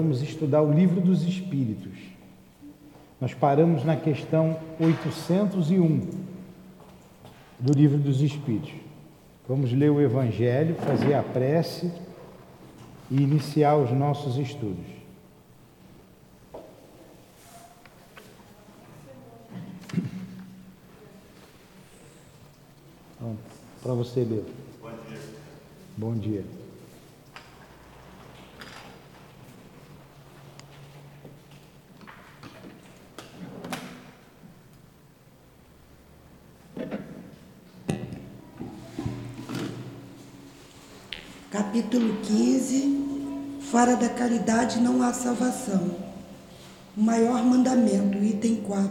Vamos estudar o livro dos Espíritos. Nós paramos na questão 801 do livro dos Espíritos. Vamos ler o Evangelho, fazer a prece e iniciar os nossos estudos. Para você ler. Bom dia. Bom dia. Capítulo 15, fora da caridade não há salvação. O maior mandamento, item 4.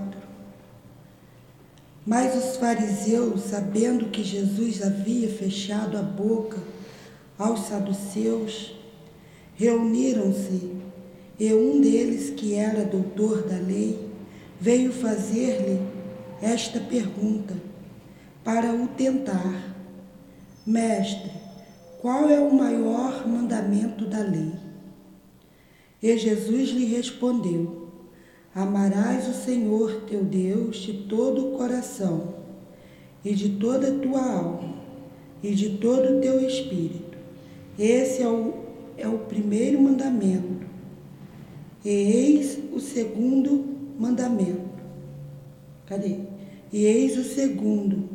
Mas os fariseus, sabendo que Jesus havia fechado a boca aos saduceus, reuniram-se e um deles, que era doutor da lei, veio fazer-lhe esta pergunta para o tentar: Mestre, qual é o maior mandamento da lei? E Jesus lhe respondeu: Amarás o Senhor teu Deus de todo o coração, e de toda a tua alma, e de todo o teu espírito. Esse é o, é o primeiro mandamento. E eis o segundo mandamento. Cadê? E eis o segundo,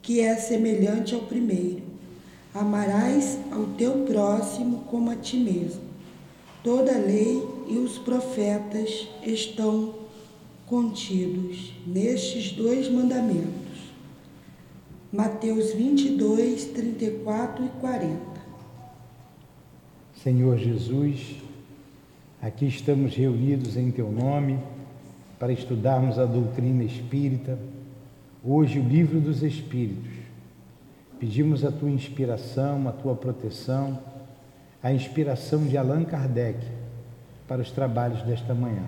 que é semelhante ao primeiro Amarás ao teu próximo como a ti mesmo. Toda a lei e os profetas estão contidos nestes dois mandamentos. Mateus 22, 34 e 40. Senhor Jesus, aqui estamos reunidos em Teu nome para estudarmos a doutrina espírita, hoje o livro dos Espíritos Pedimos a tua inspiração, a tua proteção, a inspiração de Allan Kardec para os trabalhos desta manhã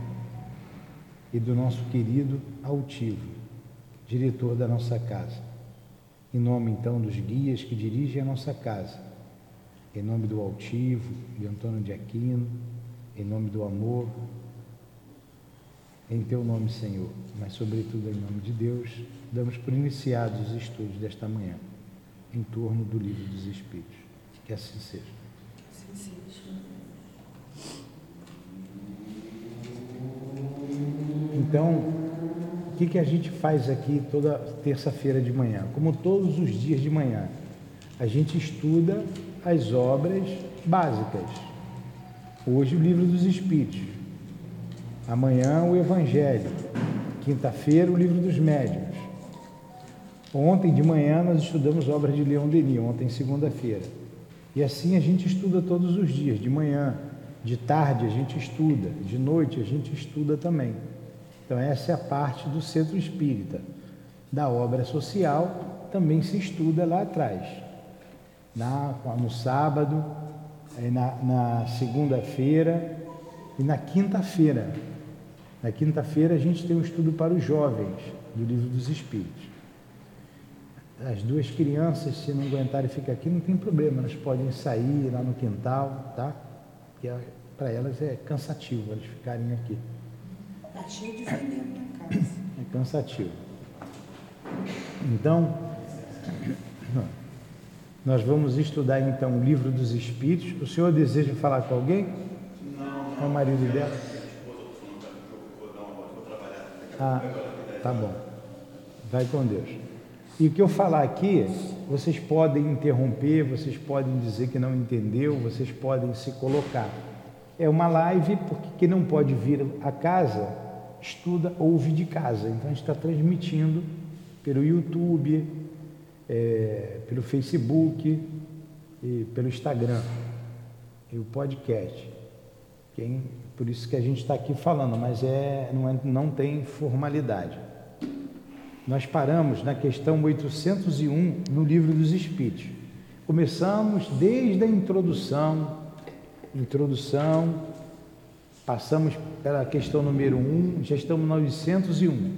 e do nosso querido Altivo, diretor da nossa casa. Em nome então dos guias que dirigem a nossa casa, em nome do Altivo, de Antônio de Aquino, em nome do amor, em teu nome, Senhor, mas sobretudo em nome de Deus, damos por iniciados os estudos desta manhã em torno do livro dos Espíritos. Que assim seja. Assim seja. Então, o que, que a gente faz aqui toda terça-feira de manhã? Como todos os dias de manhã, a gente estuda as obras básicas. Hoje, o livro dos Espíritos. Amanhã, o Evangelho. Quinta-feira, o livro dos Médiuns. Ontem de manhã nós estudamos obras de Leão Denis, ontem segunda-feira. E assim a gente estuda todos os dias, de manhã, de tarde a gente estuda, de noite a gente estuda também. Então essa é a parte do centro espírita. Da obra social também se estuda lá atrás. Na, no sábado, na, na segunda-feira e na quinta-feira. Na quinta-feira a gente tem um estudo para os jovens do Livro dos Espíritos as duas crianças, se não aguentarem ficar aqui, não tem problema, elas podem sair lá no quintal, tá? Porque é, para elas é cansativo elas ficarem aqui. Está cheio de veneno na casa. É cansativo. Então, nós vamos estudar então o livro dos Espíritos. O senhor deseja falar com alguém? Não. Com o marido dela? Ah, tá bom. Vai com Deus. E o que eu falar aqui, vocês podem interromper, vocês podem dizer que não entendeu, vocês podem se colocar. É uma live, porque quem não pode vir a casa, estuda, ouve de casa. Então a gente está transmitindo pelo YouTube, é, pelo Facebook e pelo Instagram e o podcast. Quem, por isso que a gente está aqui falando, mas é, não, é, não tem formalidade. Nós paramos na questão 801 no Livro dos Espíritos. Começamos desde a introdução, introdução, passamos pela questão número 1, já estamos 901.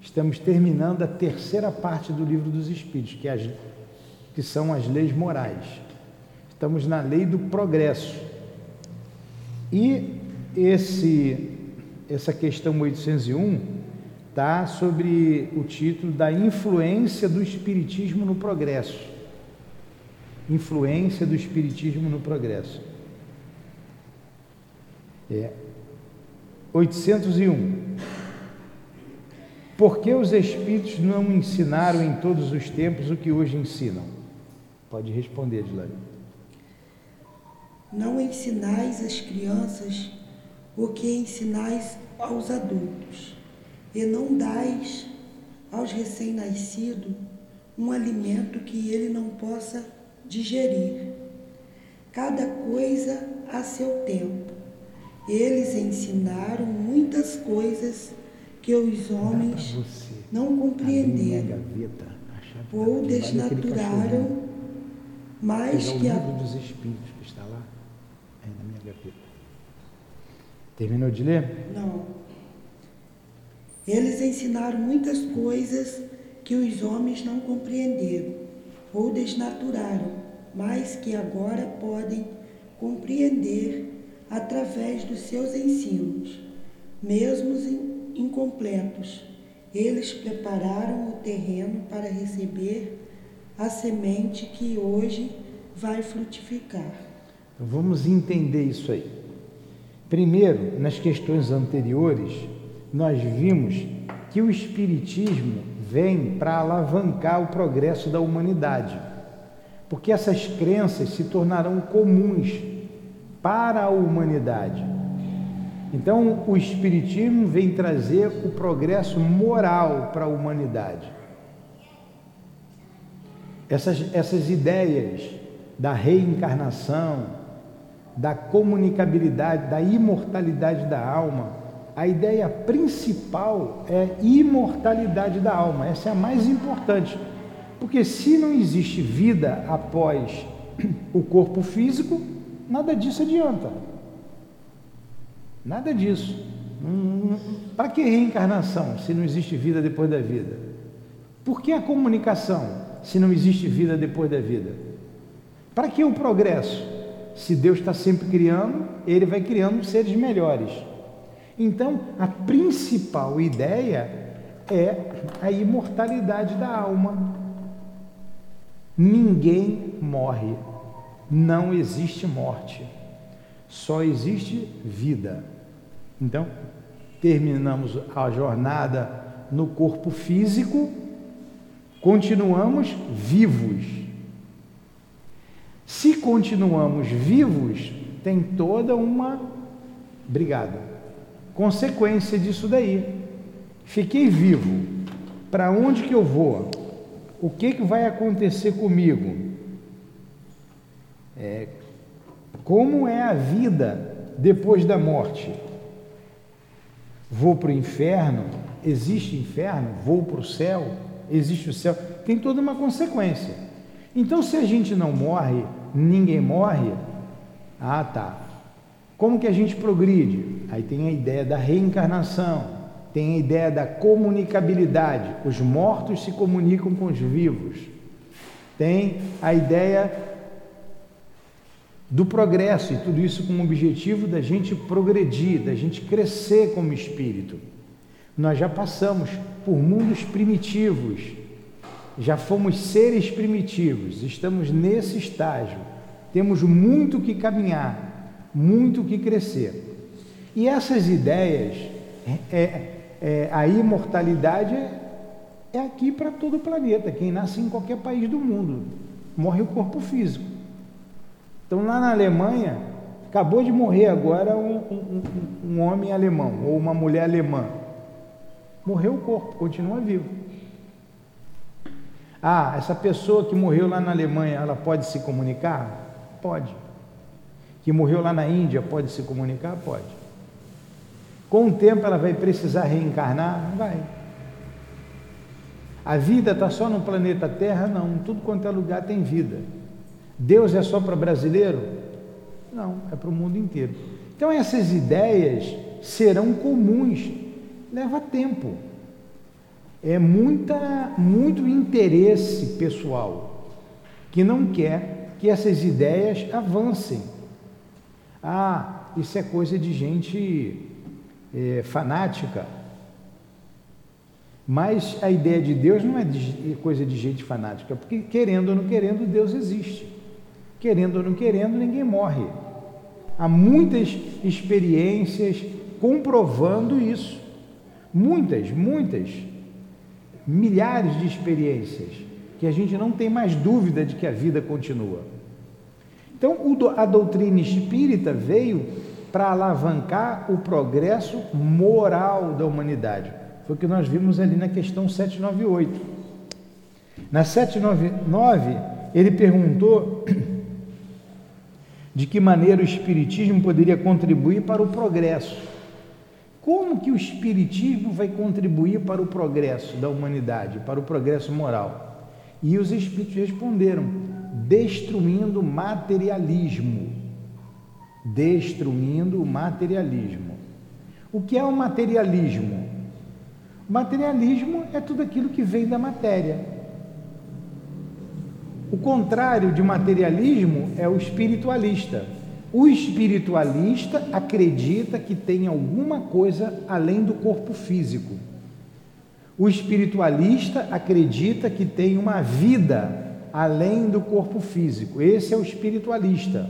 Estamos terminando a terceira parte do Livro dos Espíritos, que, é as, que são as leis morais. Estamos na lei do progresso. E esse, essa questão 801 está sobre o título da influência do Espiritismo no progresso. Influência do Espiritismo no progresso. É. 801. Por que os Espíritos não ensinaram em todos os tempos o que hoje ensinam? Pode responder, Dilane. Não ensinais às crianças o que ensinais aos adultos, e não dais aos recém-nascidos um alimento que ele não possa digerir. Cada coisa a seu tempo. Eles ensinaram muitas coisas que os homens não compreenderam ou desnaturaram mais que a... dos Espíritos que está lá, é na minha gaveta. Terminou de ler? Não. Eles ensinaram muitas coisas que os homens não compreenderam ou desnaturaram, mas que agora podem compreender através dos seus ensinos, mesmo incompletos. Eles prepararam o terreno para receber a semente que hoje vai frutificar. Vamos entender isso aí. Primeiro, nas questões anteriores, nós vimos que o Espiritismo vem para alavancar o progresso da humanidade, porque essas crenças se tornarão comuns para a humanidade. Então, o Espiritismo vem trazer o progresso moral para a humanidade. Essas, essas ideias da reencarnação, da comunicabilidade, da imortalidade da alma, a ideia principal é imortalidade da alma, essa é a mais importante. Porque se não existe vida após o corpo físico, nada disso adianta. Nada disso. Hum, Para que reencarnação se não existe vida depois da vida? Por que a comunicação se não existe vida depois da vida? Para que o progresso? Se Deus está sempre criando, Ele vai criando seres melhores. Então, a principal ideia é a imortalidade da alma. Ninguém morre, não existe morte, só existe vida. Então, terminamos a jornada no corpo físico, continuamos vivos. Se continuamos vivos, tem toda uma. Obrigado. Consequência disso daí. Fiquei vivo. Para onde que eu vou? O que, que vai acontecer comigo? É, como é a vida depois da morte? Vou para o inferno? Existe inferno? Vou para o céu? Existe o céu? Tem toda uma consequência. Então, se a gente não morre, ninguém morre. Ah, tá. Como que a gente progride? Aí tem a ideia da reencarnação, tem a ideia da comunicabilidade. Os mortos se comunicam com os vivos. Tem a ideia do progresso e tudo isso com o objetivo da gente progredir, da gente crescer como espírito. Nós já passamos por mundos primitivos, já fomos seres primitivos, estamos nesse estágio, temos muito que caminhar, muito que crescer. E essas ideias, é, é, é a imortalidade é aqui para todo o planeta, quem nasce em qualquer país do mundo, morre o corpo físico. Então, lá na Alemanha, acabou de morrer agora um, um, um, homem alemão ou uma mulher alemã. Morreu o corpo, continua vivo. Ah, essa pessoa que morreu lá na Alemanha, ela pode se comunicar? Pode. Que morreu lá na Índia, pode se comunicar? Pode. Com o tempo ela vai precisar reencarnar? Não vai. A vida está só no planeta Terra? Não, tudo quanto é lugar tem vida. Deus é só para brasileiro? Não, é para o mundo inteiro. Então essas ideias serão comuns, leva tempo. É muita, muito interesse pessoal que não quer que essas ideias avancem. Ah, isso é coisa de gente é, fanática. Mas a ideia de Deus não é de, coisa de gente fanática, porque querendo ou não querendo, Deus existe. Querendo ou não querendo, ninguém morre. Há muitas experiências comprovando isso. Muitas, muitas, milhares de experiências que a gente não tem mais dúvida de que a vida continua. Então, a doutrina espírita veio para alavancar o progresso moral da humanidade. Foi o que nós vimos ali na questão 798. Na 799, ele perguntou de que maneira o espiritismo poderia contribuir para o progresso. Como que o espiritismo vai contribuir para o progresso da humanidade, para o progresso moral? E os espíritos responderam: destruindo o materialismo. Destruindo o materialismo. O que é o materialismo? Materialismo é tudo aquilo que vem da matéria. O contrário de materialismo é o espiritualista. O espiritualista acredita que tem alguma coisa além do corpo físico. O espiritualista acredita que tem uma vida além do corpo físico. Esse é o espiritualista.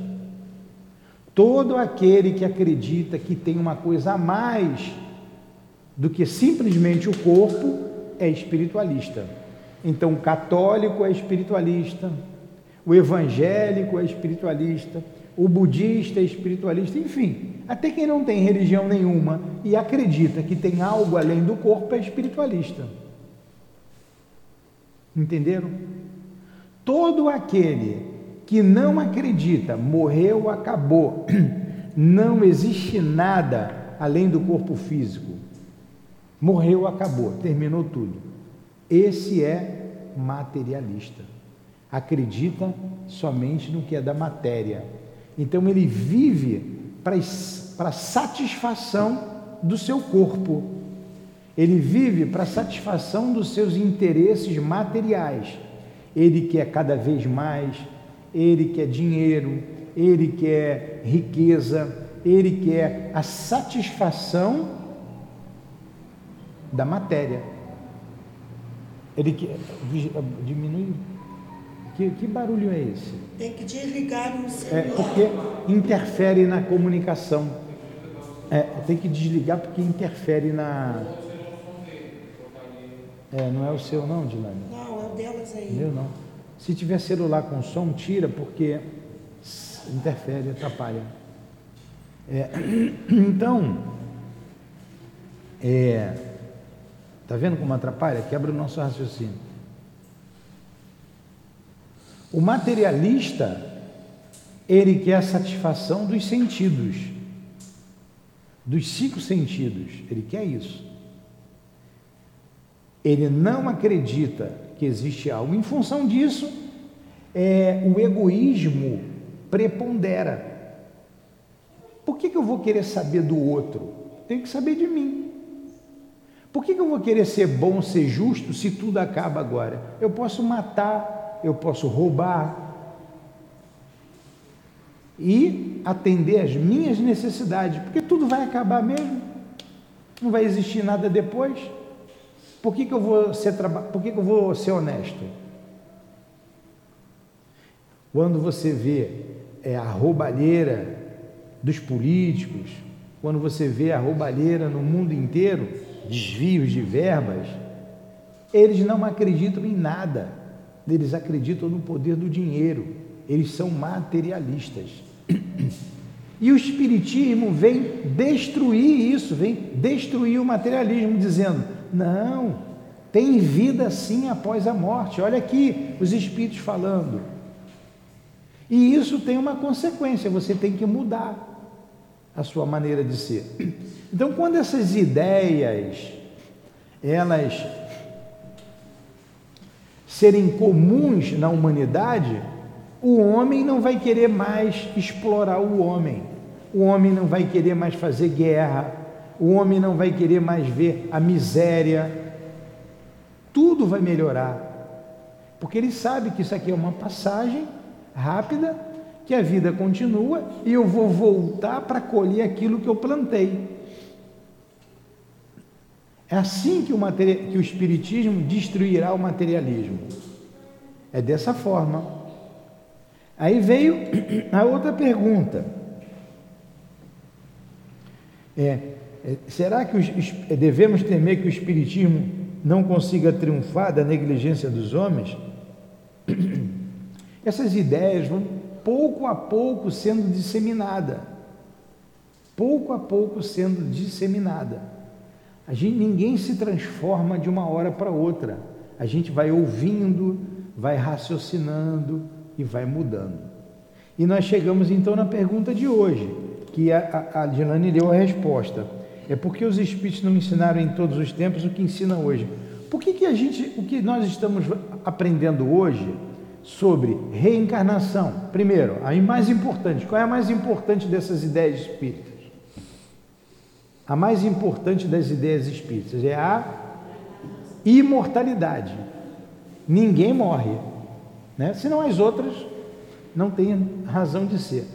Todo aquele que acredita que tem uma coisa a mais do que simplesmente o corpo é espiritualista. Então, o católico é espiritualista, o evangélico é espiritualista, o budista é espiritualista, enfim, até quem não tem religião nenhuma e acredita que tem algo além do corpo é espiritualista. Entenderam? Todo aquele que não acredita, morreu, acabou, não existe nada além do corpo físico, morreu, acabou, terminou tudo. Esse é materialista. Acredita somente no que é da matéria. Então ele vive para satisfação do seu corpo. Ele vive para satisfação dos seus interesses materiais ele quer cada vez mais, ele quer dinheiro, ele quer riqueza, ele quer a satisfação da matéria. Ele quer. Diminui. Que, que barulho é esse? Tem que desligar o celular. É porque interfere na comunicação. É, tem que desligar porque interfere na. É, não é o seu não, Dilane? Não, é o delas aí. Meu não. Se tiver celular com som, tira, porque interfere, atrapalha. É, então, é, tá vendo como atrapalha? Quebra o nosso raciocínio. O materialista, ele quer a satisfação dos sentidos, dos cinco sentidos, ele quer isso ele não acredita que existe algo. Em função disso, é, o egoísmo prepondera. Por que, que eu vou querer saber do outro? Tenho que saber de mim. Por que, que eu vou querer ser bom, ser justo, se tudo acaba agora? Eu posso matar, eu posso roubar e atender às minhas necessidades, porque tudo vai acabar mesmo. Não vai existir nada depois. Por que, que, eu, vou ser, por que, que eu vou ser honesto? Quando você vê é, a roubalheira dos políticos, quando você vê a roubalheira no mundo inteiro, desvios de verbas, eles não acreditam em nada, eles acreditam no poder do dinheiro, eles são materialistas. E o Espiritismo vem destruir isso, vem destruir o materialismo, dizendo: não, tem vida sim após a morte. Olha aqui os Espíritos falando. E isso tem uma consequência, você tem que mudar a sua maneira de ser. Então, quando essas ideias elas serem comuns na humanidade, o homem não vai querer mais explorar o homem. O homem não vai querer mais fazer guerra, o homem não vai querer mais ver a miséria. Tudo vai melhorar, porque ele sabe que isso aqui é uma passagem rápida que a vida continua e eu vou voltar para colher aquilo que eu plantei. É assim que o, que o Espiritismo destruirá o materialismo. É dessa forma. Aí veio a outra pergunta. É, será que os, devemos temer que o Espiritismo não consiga triunfar da negligência dos homens? Essas ideias vão pouco a pouco sendo disseminada, pouco a pouco sendo disseminada. A gente, ninguém se transforma de uma hora para outra. A gente vai ouvindo, vai raciocinando e vai mudando. E nós chegamos então na pergunta de hoje, que a, a, a Dilane deu a resposta. É porque os Espíritos não ensinaram em todos os tempos o que ensina hoje. Por que, que a gente, o que nós estamos aprendendo hoje sobre reencarnação. Primeiro, a mais importante, qual é a mais importante dessas ideias espíritas? A mais importante das ideias espíritas é a imortalidade. Ninguém morre, né? senão as outras não têm razão de ser.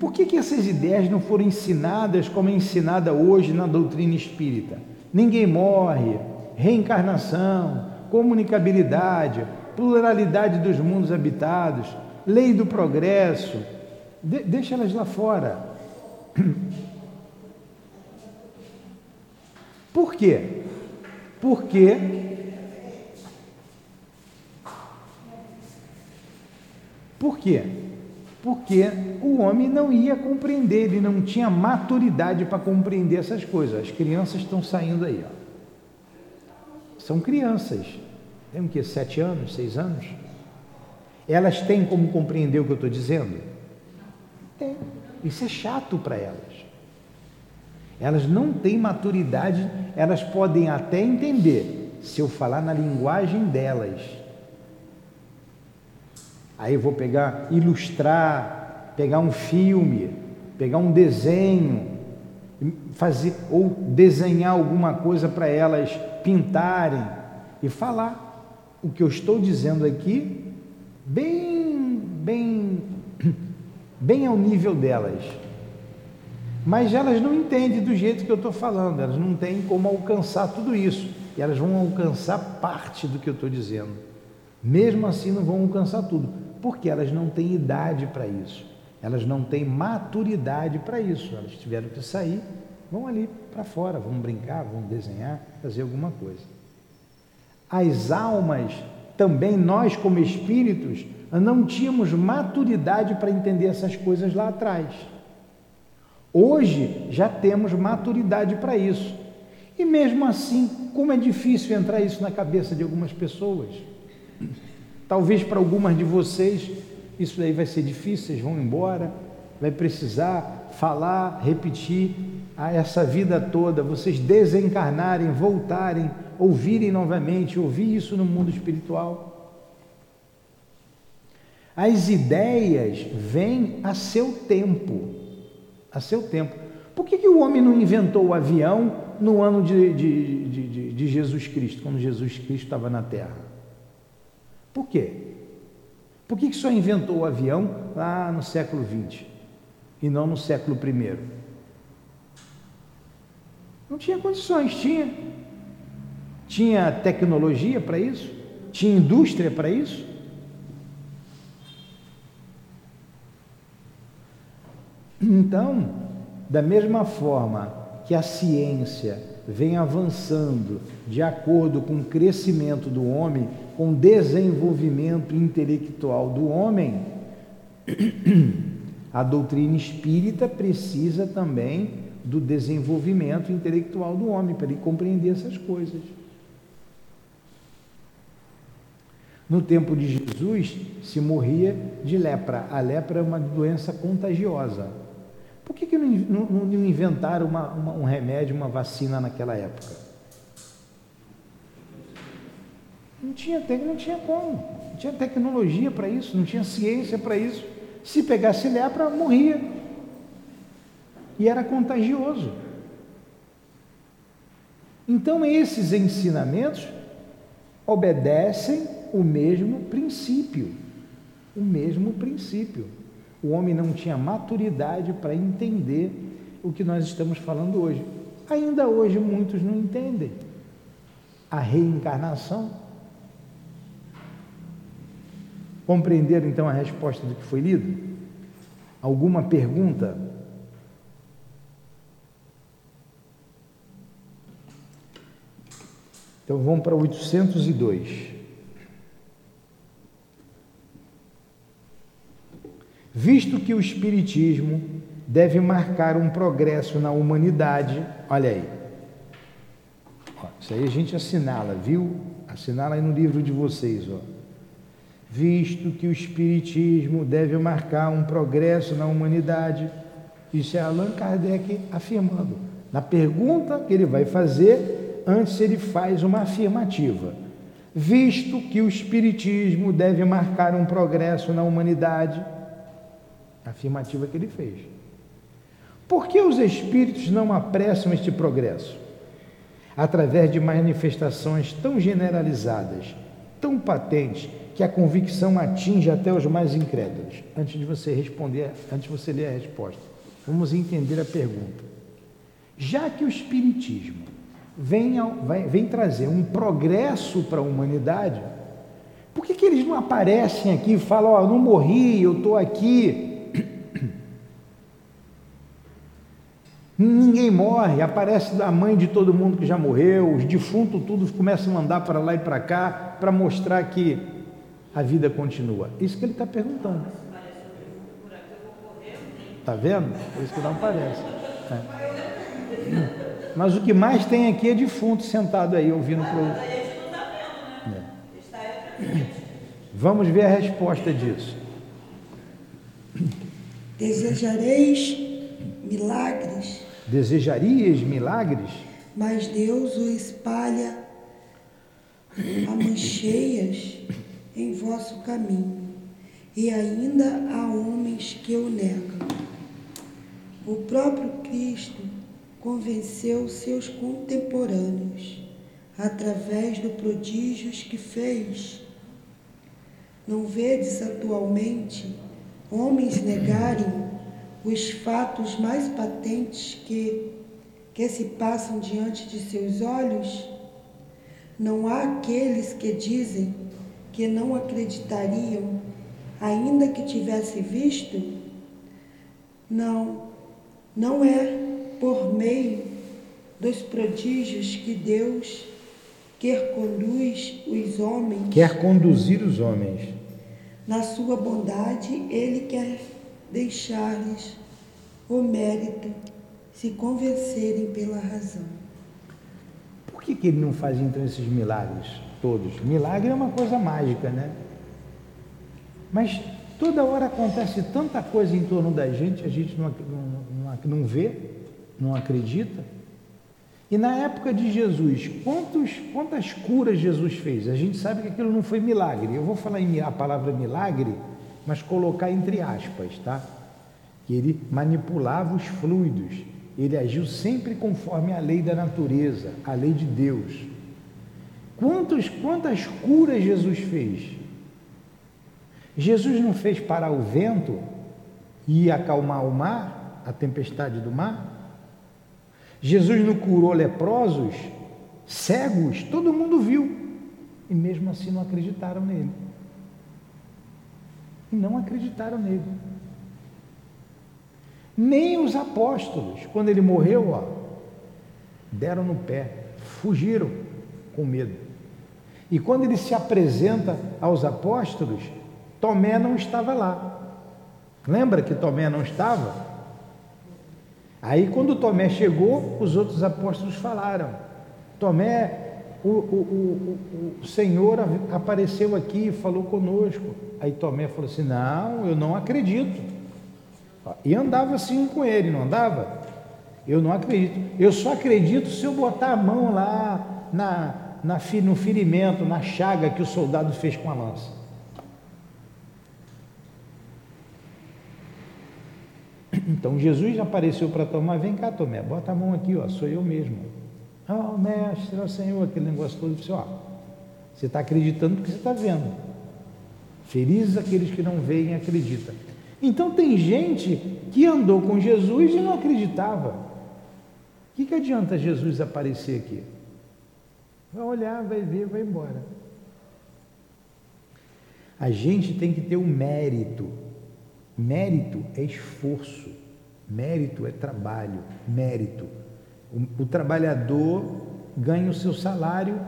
Por que, que essas ideias não foram ensinadas como é ensinada hoje na doutrina espírita? Ninguém morre, reencarnação, comunicabilidade, pluralidade dos mundos habitados, lei do progresso, de, deixa elas lá fora. Por quê? Porque Por quê? Porque o homem não ia compreender, ele não tinha maturidade para compreender essas coisas. As crianças estão saindo aí, ó. São crianças, tem o que? Sete anos, seis anos? Elas têm como compreender o que eu estou dizendo? Tem. Isso é chato para elas. Elas não têm maturidade, elas podem até entender se eu falar na linguagem delas. Aí vou pegar, ilustrar, pegar um filme, pegar um desenho, fazer ou desenhar alguma coisa para elas pintarem e falar o que eu estou dizendo aqui bem, bem, bem ao nível delas. Mas elas não entendem do jeito que eu estou falando, elas não têm como alcançar tudo isso. E elas vão alcançar parte do que eu estou dizendo. Mesmo assim, não vão alcançar tudo, porque elas não têm idade para isso. Elas não têm maturidade para isso. Elas tiveram que sair, vão ali para fora, vão brincar, vão desenhar, fazer alguma coisa as almas, também nós como espíritos, não tínhamos maturidade para entender essas coisas lá atrás. Hoje já temos maturidade para isso. E mesmo assim, como é difícil entrar isso na cabeça de algumas pessoas. Talvez para algumas de vocês isso daí vai ser difícil, vocês vão embora, vai precisar falar, repetir a essa vida toda, vocês desencarnarem, voltarem ouvirem novamente, ouvir isso no mundo espiritual. As ideias vêm a seu tempo, a seu tempo. Por que, que o homem não inventou o avião no ano de, de, de, de Jesus Cristo, quando Jesus Cristo estava na Terra? Por quê? Por que, que só inventou o avião lá no século XX e não no século I? Não tinha condições, tinha. Tinha tecnologia para isso? Tinha indústria para isso? Então, da mesma forma que a ciência vem avançando de acordo com o crescimento do homem, com o desenvolvimento intelectual do homem, a doutrina espírita precisa também do desenvolvimento intelectual do homem para ele compreender essas coisas. No tempo de Jesus, se morria de lepra. A lepra é uma doença contagiosa. Por que, que não, não, não inventaram uma, uma, um remédio, uma vacina naquela época? Não tinha, não tinha como. Não tinha tecnologia para isso, não tinha ciência para isso. Se pegasse lepra, morria. E era contagioso. Então, esses ensinamentos obedecem o mesmo princípio. O mesmo princípio. O homem não tinha maturidade para entender o que nós estamos falando hoje. Ainda hoje muitos não entendem a reencarnação. Compreenderam então a resposta do que foi lido? Alguma pergunta? Então vamos para 802. Visto que o Espiritismo deve marcar um progresso na humanidade, olha aí. isso aí a gente assinala, viu? Assinala aí no livro de vocês, ó. Visto que o Espiritismo deve marcar um progresso na humanidade, isso é Allan Kardec afirmando. Na pergunta que ele vai fazer, antes ele faz uma afirmativa. Visto que o Espiritismo deve marcar um progresso na humanidade, afirmativa que ele fez. Por que os espíritos não apressam este progresso? Através de manifestações tão generalizadas, tão patentes, que a convicção atinge até os mais incrédulos. Antes de você responder, antes de você ler a resposta, vamos entender a pergunta. Já que o Espiritismo vem, vai, vem trazer um progresso para a humanidade, por que, que eles não aparecem aqui e falam: Ó, oh, eu não morri, eu estou aqui, Ninguém morre, aparece a mãe de todo mundo que já morreu, os defuntos tudo começam a andar para lá e para cá para mostrar que a vida continua. Isso que ele está perguntando. Está vendo? Por isso que não aparece. É. Mas o que mais tem aqui é defunto sentado aí ouvindo para o. É. Vamos ver a resposta disso. Desejareis milagres Desejarias milagres? Mas Deus o espalha a mancheias em vosso caminho, e ainda há homens que o negam. O próprio Cristo convenceu seus contemporâneos através dos prodígios que fez. Não vedes atualmente homens negarem os fatos mais patentes que, que se passam diante de seus olhos? Não há aqueles que dizem que não acreditariam, ainda que tivesse visto? Não, não é por meio dos prodígios que Deus quer conduz os homens. Quer conduzir os homens. Na sua bondade, Ele quer deixar-lhes o mérito se convencerem pela razão. Por que, que ele não faz então esses milagres todos? Milagre é uma coisa mágica, né? Mas toda hora acontece tanta coisa em torno da gente, a gente não, não, não, não vê, não acredita. E na época de Jesus, quantos, quantas curas Jesus fez? A gente sabe que aquilo não foi milagre. Eu vou falar a palavra milagre mas colocar entre aspas, tá? Que ele manipulava os fluidos, ele agiu sempre conforme a lei da natureza, a lei de Deus. Quantos, quantas curas Jesus fez? Jesus não fez parar o vento e acalmar o mar, a tempestade do mar? Jesus não curou leprosos, cegos, todo mundo viu, e mesmo assim não acreditaram nele e não acreditaram nele. Nem os apóstolos, quando ele morreu, ó, deram no pé, fugiram com medo. E quando ele se apresenta aos apóstolos, Tomé não estava lá. Lembra que Tomé não estava? Aí, quando Tomé chegou, os outros apóstolos falaram: Tomé, o, o, o, o Senhor apareceu aqui e falou conosco. Aí Tomé falou assim: Não, eu não acredito. E andava assim com ele, não andava? Eu não acredito. Eu só acredito se eu botar a mão lá na, na, no ferimento, na chaga que o soldado fez com a lança. Então Jesus apareceu para Tomé: Vem cá, Tomé, bota a mão aqui, ó, sou eu mesmo. Oh, mestre, oh, Senhor, aquele negócio todo. Ó, você está acreditando porque você está vendo. Felizes aqueles que não veem e acreditam. Então tem gente que andou com Jesus e não acreditava. O que, que adianta Jesus aparecer aqui? Vai olhar, vai ver, vai embora. A gente tem que ter o um mérito. Mérito é esforço, mérito é trabalho, mérito. O, o trabalhador ganha o seu salário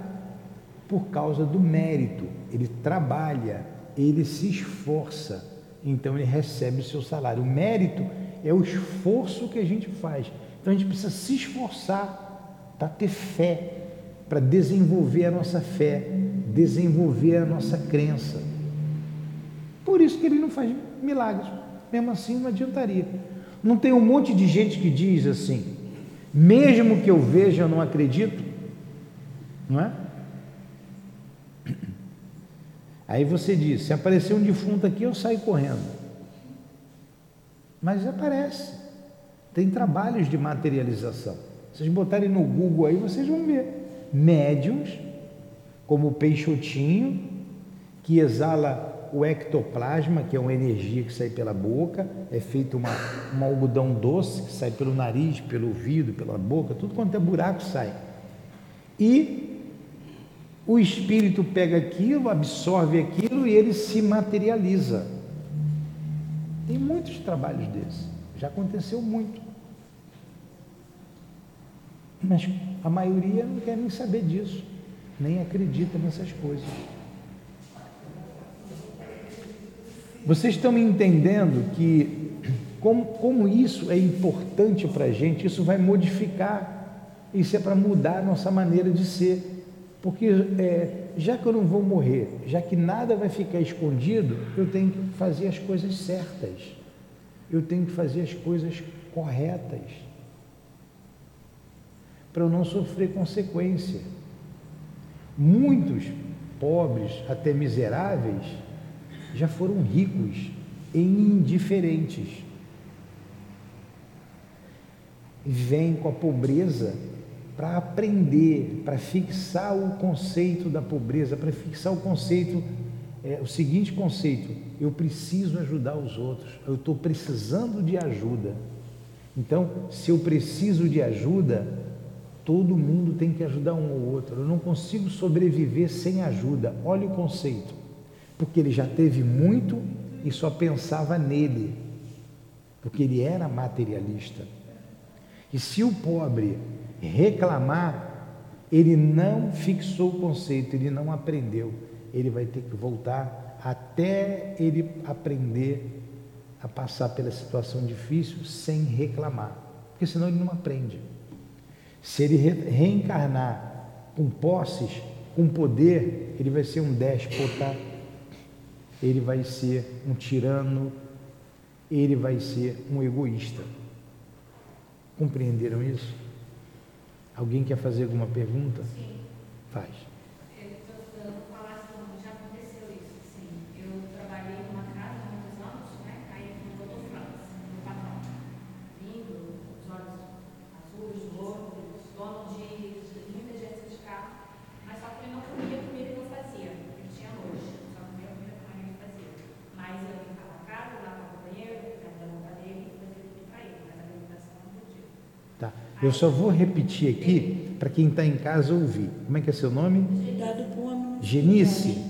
por causa do mérito. Ele trabalha, ele se esforça, então ele recebe o seu salário. O mérito é o esforço que a gente faz. Então a gente precisa se esforçar para ter fé, para desenvolver a nossa fé, desenvolver a nossa crença. Por isso que ele não faz milagres. Mesmo assim, não adiantaria. Não tem um monte de gente que diz assim: mesmo que eu veja, eu não acredito, não é? Aí você diz: se aparecer um defunto aqui, eu saio correndo. Mas aparece. Tem trabalhos de materialização. Vocês botarem no Google aí, vocês vão ver. Médiums, como o peixotinho, que exala o ectoplasma, que é uma energia que sai pela boca, é feito uma, um algodão doce que sai pelo nariz, pelo ouvido, pela boca, tudo quanto é buraco sai. E o espírito pega aquilo, absorve aquilo e ele se materializa. Tem muitos trabalhos desses, já aconteceu muito. Mas a maioria não quer nem saber disso, nem acredita nessas coisas. Vocês estão entendendo que, como, como isso é importante para a gente, isso vai modificar, isso é para mudar a nossa maneira de ser. Porque é, já que eu não vou morrer, já que nada vai ficar escondido, eu tenho que fazer as coisas certas, eu tenho que fazer as coisas corretas, para eu não sofrer consequência. Muitos pobres, até miseráveis, já foram ricos e indiferentes. Vêm com a pobreza para aprender, para fixar o conceito da pobreza, para fixar o conceito, é, o seguinte conceito: eu preciso ajudar os outros, eu estou precisando de ajuda. Então, se eu preciso de ajuda, todo mundo tem que ajudar um ao outro. Eu não consigo sobreviver sem ajuda. Olha o conceito porque ele já teve muito e só pensava nele, porque ele era materialista. E se o pobre reclamar, ele não fixou o conceito, ele não aprendeu, ele vai ter que voltar até ele aprender a passar pela situação difícil sem reclamar, porque senão ele não aprende. Se ele reencarnar com posses, com poder, ele vai ser um déspota ele vai ser um tirano, ele vai ser um egoísta. Compreenderam isso? Alguém quer fazer alguma pergunta? Sim. Faz. Eu só vou repetir aqui para quem está em casa ouvir. Como é que é seu nome? Genice.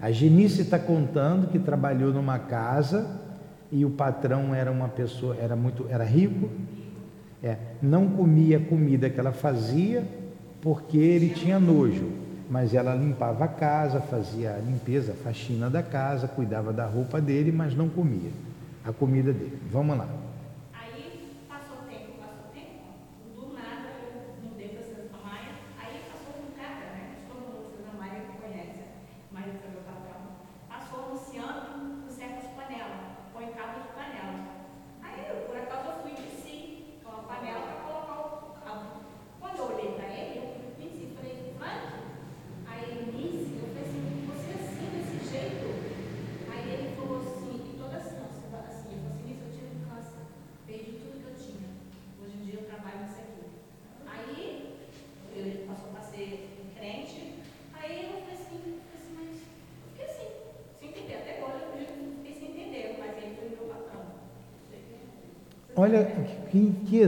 A Genice está contando que trabalhou numa casa e o patrão era uma pessoa, era muito, era rico, é, não comia a comida que ela fazia porque ele tinha nojo, mas ela limpava a casa, fazia a limpeza, a faxina da casa, cuidava da roupa dele, mas não comia a comida dele. Vamos lá.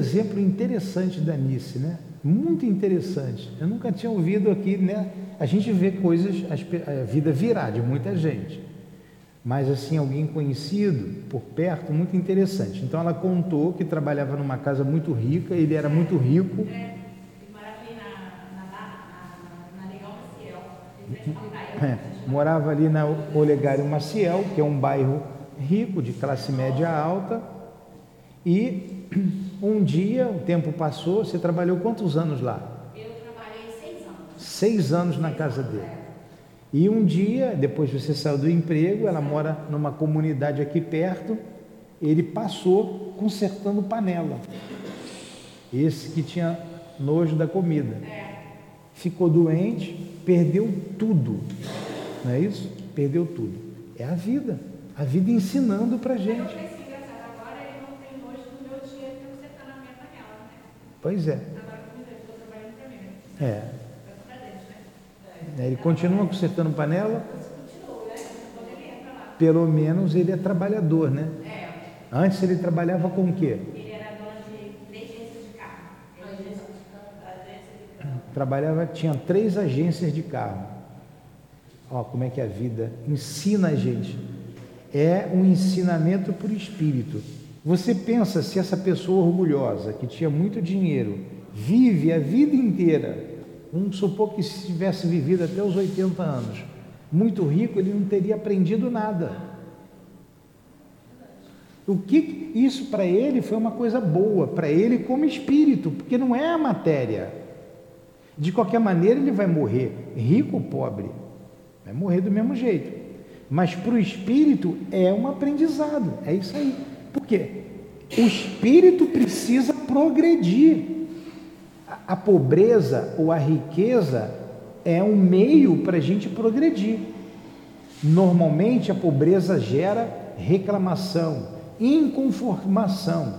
Exemplo interessante da Nice, né? Muito interessante. Eu nunca tinha ouvido aqui, né? A gente vê coisas, a vida virar de muita gente. Mas assim, alguém conhecido por perto, muito interessante. Então ela contou que trabalhava numa casa muito rica, ele era muito rico. É, morava ali na Olegário Maciel, que é um bairro rico, de classe média alta. E um dia, o tempo passou, você trabalhou quantos anos lá? Eu trabalhei seis anos. Seis anos na casa dele. E um dia, depois você saiu do emprego, ela mora numa comunidade aqui perto, ele passou consertando panela. Esse que tinha nojo da comida. Ficou doente, perdeu tudo. Não é isso? Perdeu tudo. É a vida. A vida ensinando para gente. Pois é. É. Ele continua consertando panela. Pelo menos ele é trabalhador, né? Antes ele trabalhava com o quê? Ele era dono de agências de carro. Trabalhava, tinha três agências de carro. Ó, como é que é a vida ensina a gente. É um ensinamento por espírito. Você pensa se essa pessoa orgulhosa, que tinha muito dinheiro, vive a vida inteira, vamos supor que se tivesse vivido até os 80 anos, muito rico, ele não teria aprendido nada. O que isso para ele foi uma coisa boa, para ele como espírito, porque não é a matéria. De qualquer maneira ele vai morrer, rico ou pobre, vai morrer do mesmo jeito. Mas para o espírito é um aprendizado, é isso aí. Por quê? O espírito precisa progredir. A pobreza ou a riqueza é um meio para a gente progredir. Normalmente a pobreza gera reclamação, inconformação.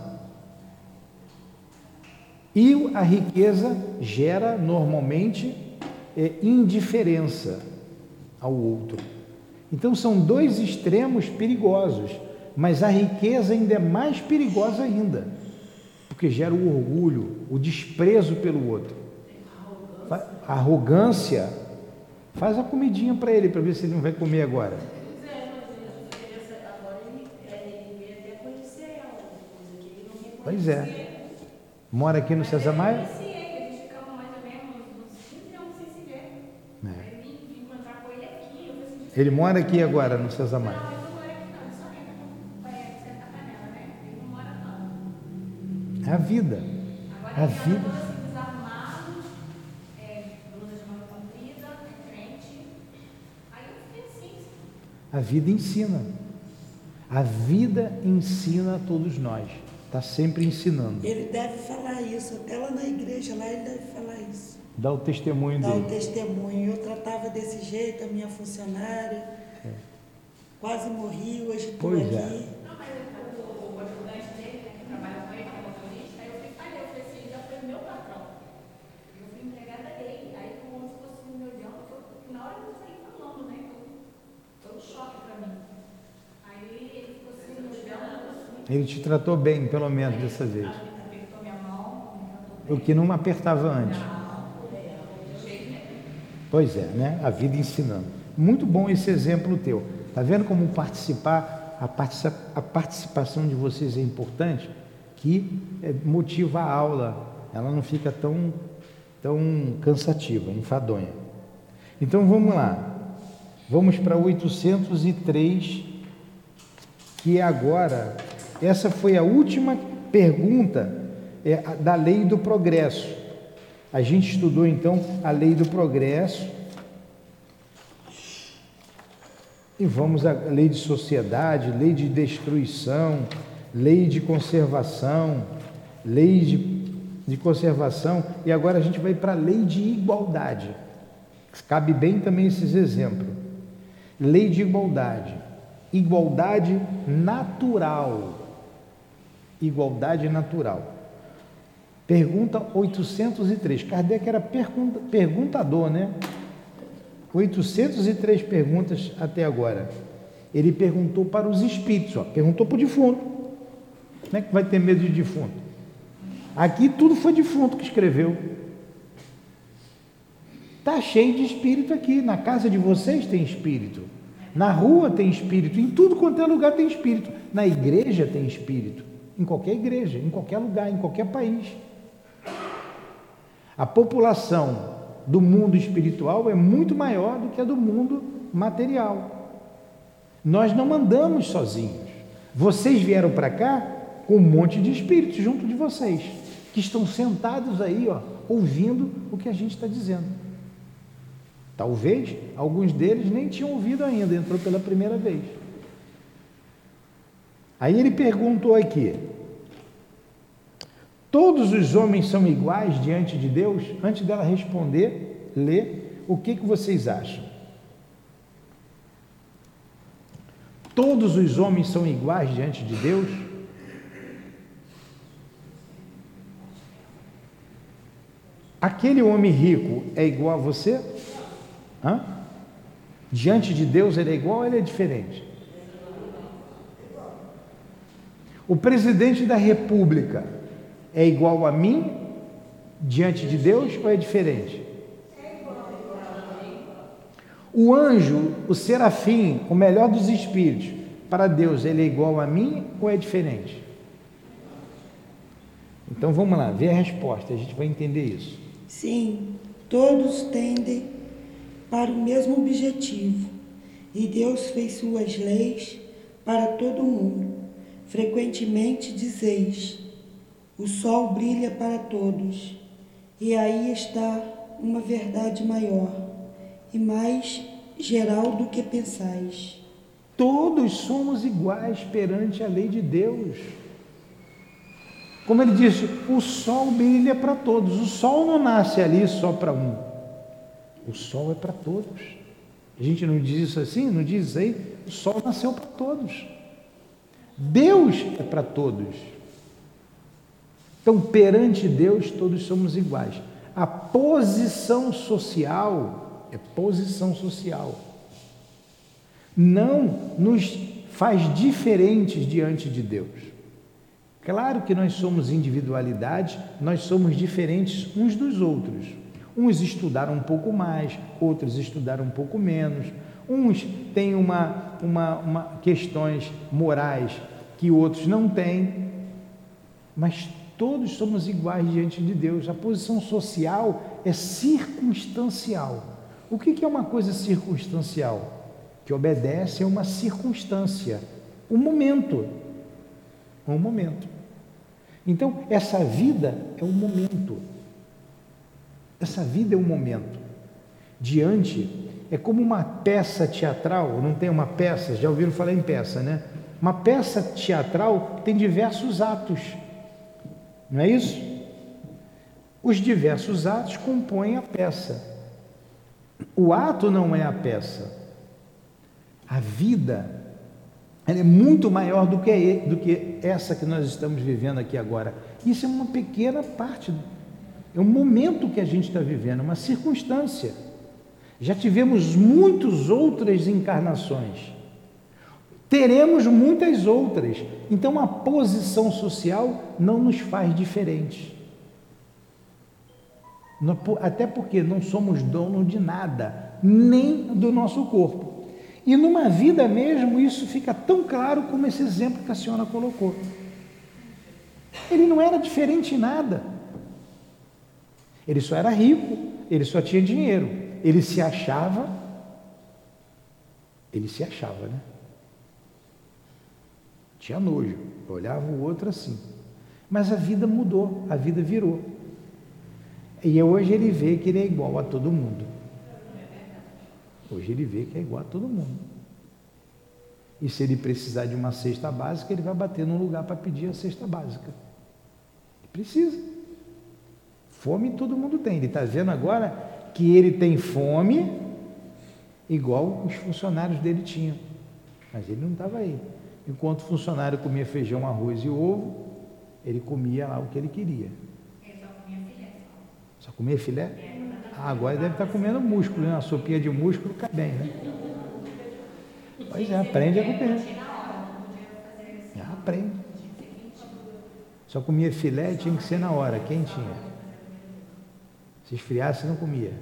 E a riqueza gera normalmente é, indiferença ao outro. Então são dois extremos perigosos. Mas a riqueza ainda é mais perigosa ainda, porque gera o orgulho, o desprezo pelo outro. A arrogância. Faz a comidinha para ele, para ver se ele não vai comer agora. Pois é. Mora aqui no César Maia? Ele mora aqui agora no César Maia. É a vida. a vida. A vida ensina. A vida ensina a todos nós. Está sempre ensinando. Ele deve falar isso, até lá na igreja, lá ele deve falar isso. Dá o testemunho Dá dele. Dá o testemunho. Eu tratava desse jeito a minha funcionária. É. Quase morri, hoje estou aqui. É. Ele te tratou bem, pelo menos dessa vez. O que não apertava antes. Pois é, né? A vida ensinando. Muito bom esse exemplo teu. Tá vendo como participar, a, participa, a participação de vocês é importante? Que é, motiva a aula. Ela não fica tão, tão cansativa, enfadonha. Então vamos lá. Vamos para 803, que é agora essa foi a última pergunta é, da lei do progresso. A gente estudou então a lei do progresso. E vamos à lei de sociedade, lei de destruição, lei de conservação, lei de, de conservação, e agora a gente vai para a lei de igualdade. Cabe bem também esses exemplos. Lei de igualdade. Igualdade natural igualdade natural. Pergunta 803. Kardec era pergunta, perguntador, né? 803 perguntas até agora. Ele perguntou para os espíritos, ó, perguntou para o defunto. Como é que vai ter medo de defunto? Aqui tudo foi defunto que escreveu. Está cheio de espírito aqui. Na casa de vocês tem espírito. Na rua tem espírito. Em tudo quanto é lugar tem espírito. Na igreja tem espírito. Em qualquer igreja, em qualquer lugar, em qualquer país. A população do mundo espiritual é muito maior do que a do mundo material. Nós não andamos sozinhos. Vocês vieram para cá com um monte de espíritos junto de vocês, que estão sentados aí, ó, ouvindo o que a gente está dizendo. Talvez alguns deles nem tinham ouvido ainda, entrou pela primeira vez. Aí ele perguntou aqui: Todos os homens são iguais diante de Deus? Antes dela responder, lê, o que, que vocês acham? Todos os homens são iguais diante de Deus? Aquele homem rico é igual a você? Hã? Diante de Deus ele é igual ou ele é diferente? O presidente da república é igual a mim diante de Deus ou é diferente? O anjo, o serafim, o melhor dos espíritos, para Deus ele é igual a mim ou é diferente? Então vamos lá, ver a resposta, a gente vai entender isso. Sim, todos tendem para o mesmo objetivo e Deus fez suas leis para todo mundo. Frequentemente dizeis: o sol brilha para todos, e aí está uma verdade maior e mais geral do que pensais. Todos somos iguais perante a lei de Deus. Como ele disse, o sol brilha para todos. O sol não nasce ali só para um. O sol é para todos. A gente não diz isso assim? Não diz aí? O sol nasceu para todos. Deus é para todos. Então, perante Deus, todos somos iguais. A posição social é posição social. Não nos faz diferentes diante de Deus. Claro que nós somos individualidades, nós somos diferentes uns dos outros. Uns estudaram um pouco mais, outros estudaram um pouco menos. Uns têm uma, uma, uma questões morais que outros não têm, mas todos somos iguais diante de Deus. A posição social é circunstancial. O que é uma coisa circunstancial? Que obedece a uma circunstância, um momento um momento. Então, essa vida é um momento. Essa vida é um momento. Diante, é como uma peça teatral, não tem uma peça, já ouviram falar em peça, né? Uma peça teatral tem diversos atos, não é isso? Os diversos atos compõem a peça. O ato não é a peça. A vida ela é muito maior do que, do que essa que nós estamos vivendo aqui agora. Isso é uma pequena parte, é um momento que a gente está vivendo, uma circunstância. Já tivemos muitas outras encarnações, teremos muitas outras. Então a posição social não nos faz diferentes. Até porque não somos donos de nada, nem do nosso corpo. E numa vida mesmo, isso fica tão claro como esse exemplo que a senhora colocou. Ele não era diferente em nada. Ele só era rico, ele só tinha dinheiro. Ele se achava. Ele se achava, né? Tinha nojo, olhava o outro assim. Mas a vida mudou, a vida virou. E hoje ele vê que ele é igual a todo mundo. Hoje ele vê que é igual a todo mundo. E se ele precisar de uma cesta básica, ele vai bater num lugar para pedir a cesta básica. Ele precisa. Fome todo mundo tem. Ele está vendo agora que ele tem fome igual os funcionários dele tinham. Mas ele não estava aí. Enquanto o funcionário comia feijão, arroz e ovo, ele comia lá o que ele queria. Ele só comia filé. Só comia filé? Ah, agora deve estar comendo músculo, né? Uma sopinha de músculo cai bem, né? Pois é, aprende a comer. Já aprende. Só comia filé e tinha que ser na hora, quentinha. Se esfriasse, não comia.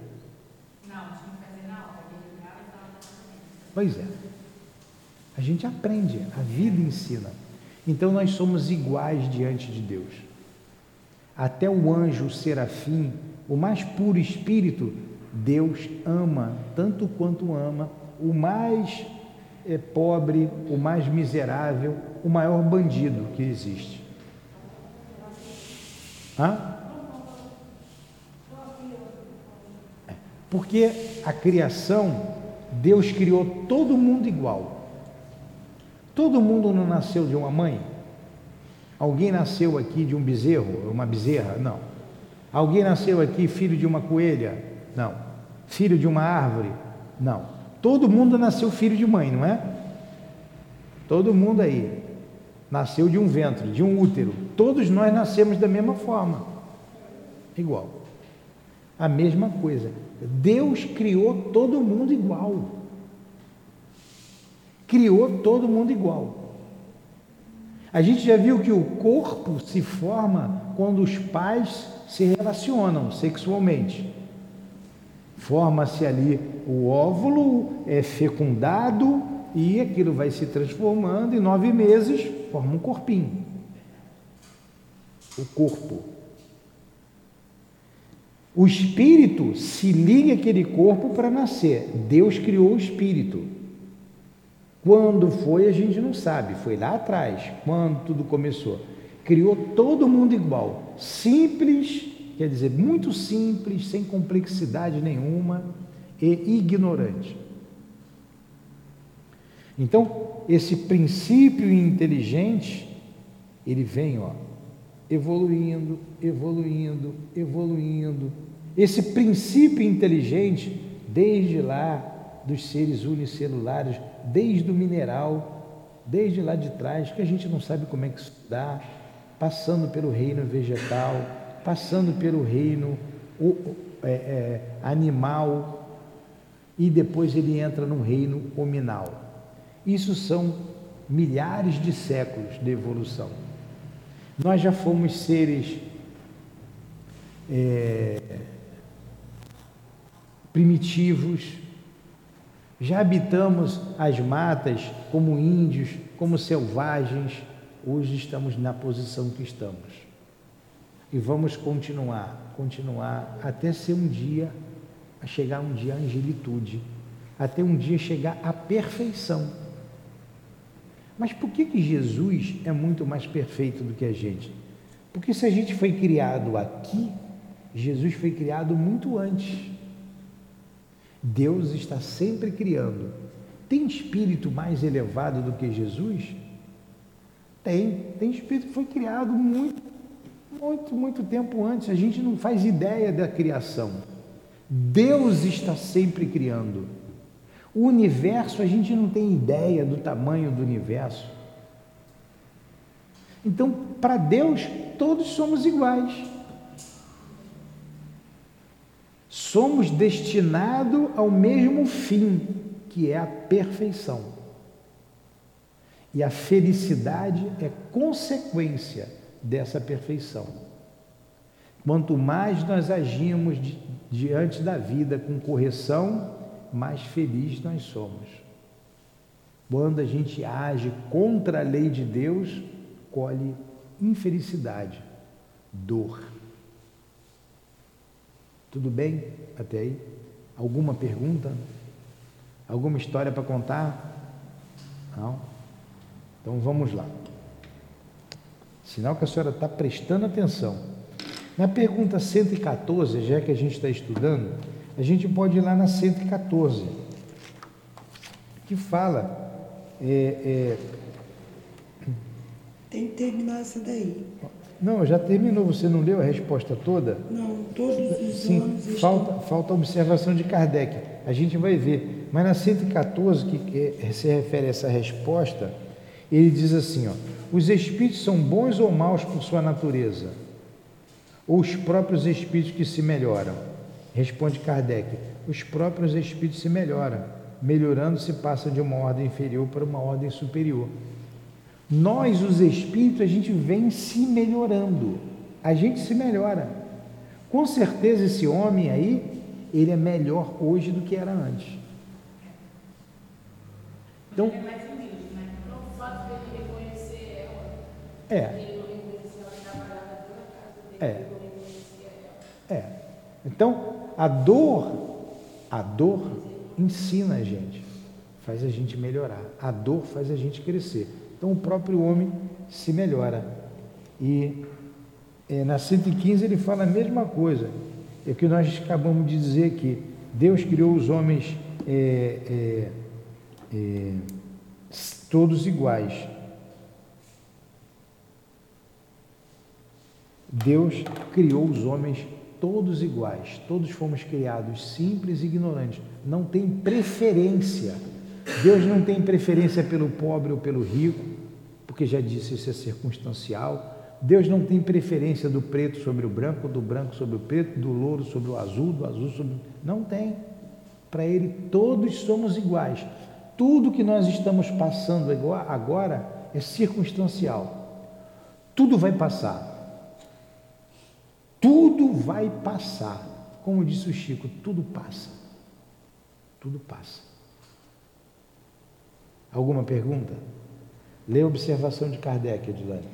Não, tinha que fazer na hora. Pois é. A gente aprende, a vida ensina. Então nós somos iguais diante de Deus. Até o anjo, o serafim, o mais puro espírito, Deus ama tanto quanto ama o mais é, pobre, o mais miserável, o maior bandido que existe. Hã? Porque a criação, Deus criou todo mundo igual. Todo mundo não nasceu de uma mãe? Alguém nasceu aqui de um bezerro, uma bezerra? Não. Alguém nasceu aqui filho de uma coelha? Não. Filho de uma árvore? Não. Todo mundo nasceu filho de mãe, não é? Todo mundo aí nasceu de um ventre, de um útero. Todos nós nascemos da mesma forma. Igual. A mesma coisa. Deus criou todo mundo igual criou todo mundo igual. A gente já viu que o corpo se forma quando os pais se relacionam sexualmente. Forma-se ali o óvulo, é fecundado e aquilo vai se transformando em nove meses, forma um corpinho. O corpo. O espírito se liga àquele corpo para nascer. Deus criou o espírito. Quando foi, a gente não sabe, foi lá atrás, quando tudo começou. Criou todo mundo igual, simples, quer dizer, muito simples, sem complexidade nenhuma e ignorante. Então, esse princípio inteligente, ele vem, ó, evoluindo, evoluindo, evoluindo. Esse princípio inteligente, desde lá dos seres unicelulares, desde o mineral, desde lá de trás, que a gente não sabe como é que dá, passando pelo reino vegetal, passando pelo reino é, é, animal, e depois ele entra no reino hominal. Isso são milhares de séculos de evolução. Nós já fomos seres é, primitivos, já habitamos as matas como índios, como selvagens, hoje estamos na posição que estamos. E vamos continuar, continuar até ser um dia, chegar um dia à angelitude, até um dia chegar à perfeição. Mas por que, que Jesus é muito mais perfeito do que a gente? Porque se a gente foi criado aqui, Jesus foi criado muito antes. Deus está sempre criando. Tem espírito mais elevado do que Jesus? Tem. Tem espírito que foi criado muito, muito, muito tempo antes. A gente não faz ideia da criação. Deus está sempre criando. O universo, a gente não tem ideia do tamanho do universo. Então, para Deus, todos somos iguais. Somos destinados ao mesmo fim, que é a perfeição. E a felicidade é consequência dessa perfeição. Quanto mais nós agimos di diante da vida com correção, mais feliz nós somos. Quando a gente age contra a lei de Deus, colhe infelicidade, dor. Tudo bem até aí? Alguma pergunta? Alguma história para contar? Não? Então vamos lá. Sinal que a senhora está prestando atenção. Na pergunta 114, já que a gente está estudando, a gente pode ir lá na 114, que fala. É, é... Tem que terminar essa daí. Não, já terminou. Você não leu a resposta toda? Não, todos os Sim, anos falta, falta a observação de Kardec. A gente vai ver. Mas na 114, que se refere a essa resposta, ele diz assim: ó, os espíritos são bons ou maus por sua natureza? Ou os próprios espíritos que se melhoram? Responde Kardec: os próprios espíritos se melhoram. Melhorando, se passa de uma ordem inferior para uma ordem superior. Nós, os espíritos, a gente vem se melhorando. A gente se melhora. Com certeza esse homem aí, ele é melhor hoje do que era antes. Então, Ele é mais humilde, né? O fato dele reconhecer ela, é, ele não reconhecia ela trabalhava pela casa dele, É. ele não reconhecia ela. é. Então, a dor, a dor ensina a gente, faz a gente melhorar. A dor faz a gente crescer. Então, o próprio homem se melhora. E é, na 115 ele fala a mesma coisa. É que nós acabamos de dizer que Deus criou os homens é, é, todos iguais. Deus criou os homens todos iguais, todos fomos criados simples e ignorantes, não tem preferência. Deus não tem preferência pelo pobre ou pelo rico, porque já disse isso é circunstancial. Deus não tem preferência do preto sobre o branco, do branco sobre o preto, do louro sobre o azul, do azul sobre. Não tem. Para Ele, todos somos iguais. Tudo que nós estamos passando agora é circunstancial. Tudo vai passar. Tudo vai passar. Como disse o Chico, tudo passa. Tudo passa. Alguma pergunta? Lê a observação de Kardec, Edilane.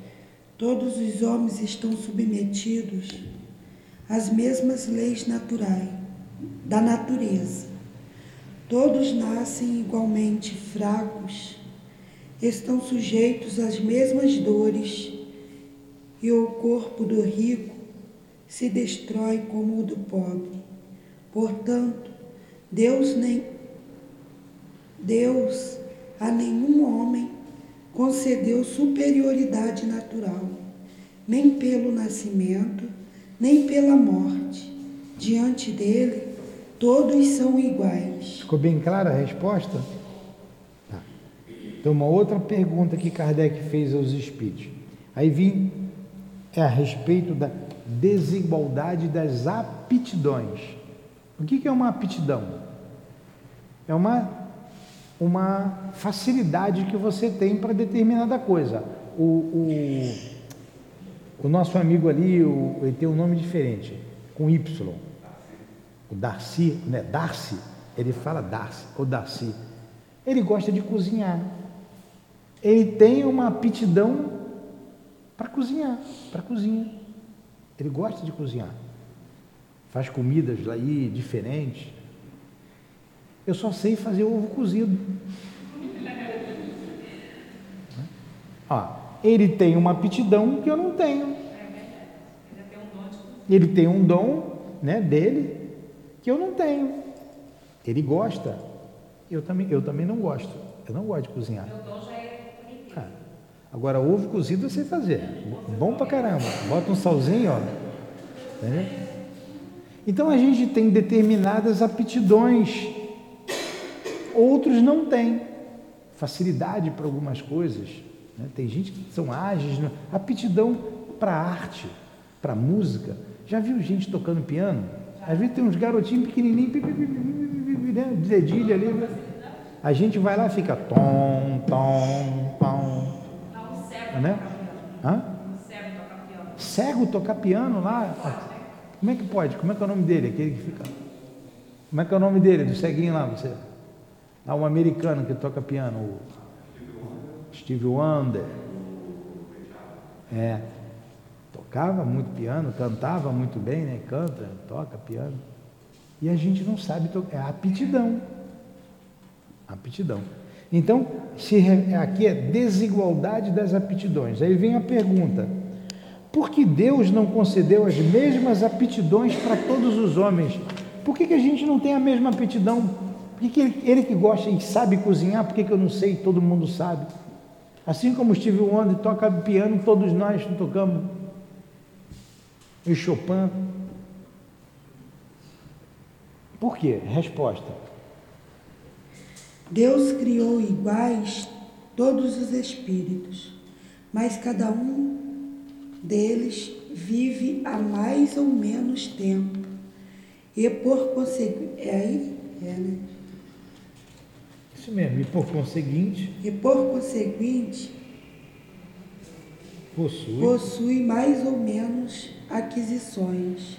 Todos os homens estão submetidos às mesmas leis naturais da natureza. Todos nascem igualmente fracos, estão sujeitos às mesmas dores, e o corpo do rico se destrói como o do pobre. Portanto, Deus nem Deus a nenhum homem concedeu superioridade natural, nem pelo nascimento, nem pela morte. Diante dele, todos são iguais. Ficou bem clara a resposta? Tá. Então, uma outra pergunta que Kardec fez aos espíritos. Aí vim é a respeito da desigualdade das aptidões. O que é uma aptidão? É uma uma facilidade que você tem para determinada coisa. O, o, o, nosso amigo ali, o, ele tem um nome diferente, com Y. O Darcy, né? Darcy, ele fala Darcy, ou Darcy. Ele gosta de cozinhar. Ele tem uma aptidão para cozinhar, para cozinha. Ele gosta de cozinhar. Faz comidas aí diferentes. Eu só sei fazer ovo cozido. Ó, ele tem uma aptidão que eu não tenho. Ele tem um dom né, dele que eu não tenho. Ele gosta. Eu também, eu também não gosto. Eu não gosto de cozinhar. Ah, agora, ovo cozido eu sei fazer. Bom pra caramba. Bota um salzinho, ó. Entendeu? Então a gente tem determinadas aptidões outros não têm facilidade para algumas coisas. Né? Tem gente que são ágeis, né? aptidão para arte, para música. Já viu gente tocando piano? Às vezes tem uns garotinhos pequenininhos, né? dedilha ali. né? A gente vai lá e fica tom, tom, um cego Né? Hã? Um cego toca piano. Cego tocar piano lá? Como é que pode? Como é que é o nome dele? Aquele que fica. Como é que é o nome dele, do ceguinho lá, você? Há um americano que toca piano, Steve Wonder. É. Tocava muito piano, cantava muito bem, né? Canta, toca piano. E a gente não sabe tocar. É aptidão. Aptidão. Então, se aqui é desigualdade das aptidões. Aí vem a pergunta: por que Deus não concedeu as mesmas aptidões para todos os homens? Por que, que a gente não tem a mesma aptidão? Por que, ele, ele que gosta e sabe cozinhar, por que, que eu não sei e todo mundo sabe? Assim como Steve Wonder toca piano, todos nós tocamos. E Chopin. Por quê? Resposta. Deus criou iguais todos os espíritos, mas cada um deles vive há mais ou menos tempo. E por conseguinte. É? É, né? Isso mesmo. E por conseguinte, E por conseguinte, Possui. possui mais ou menos aquisições.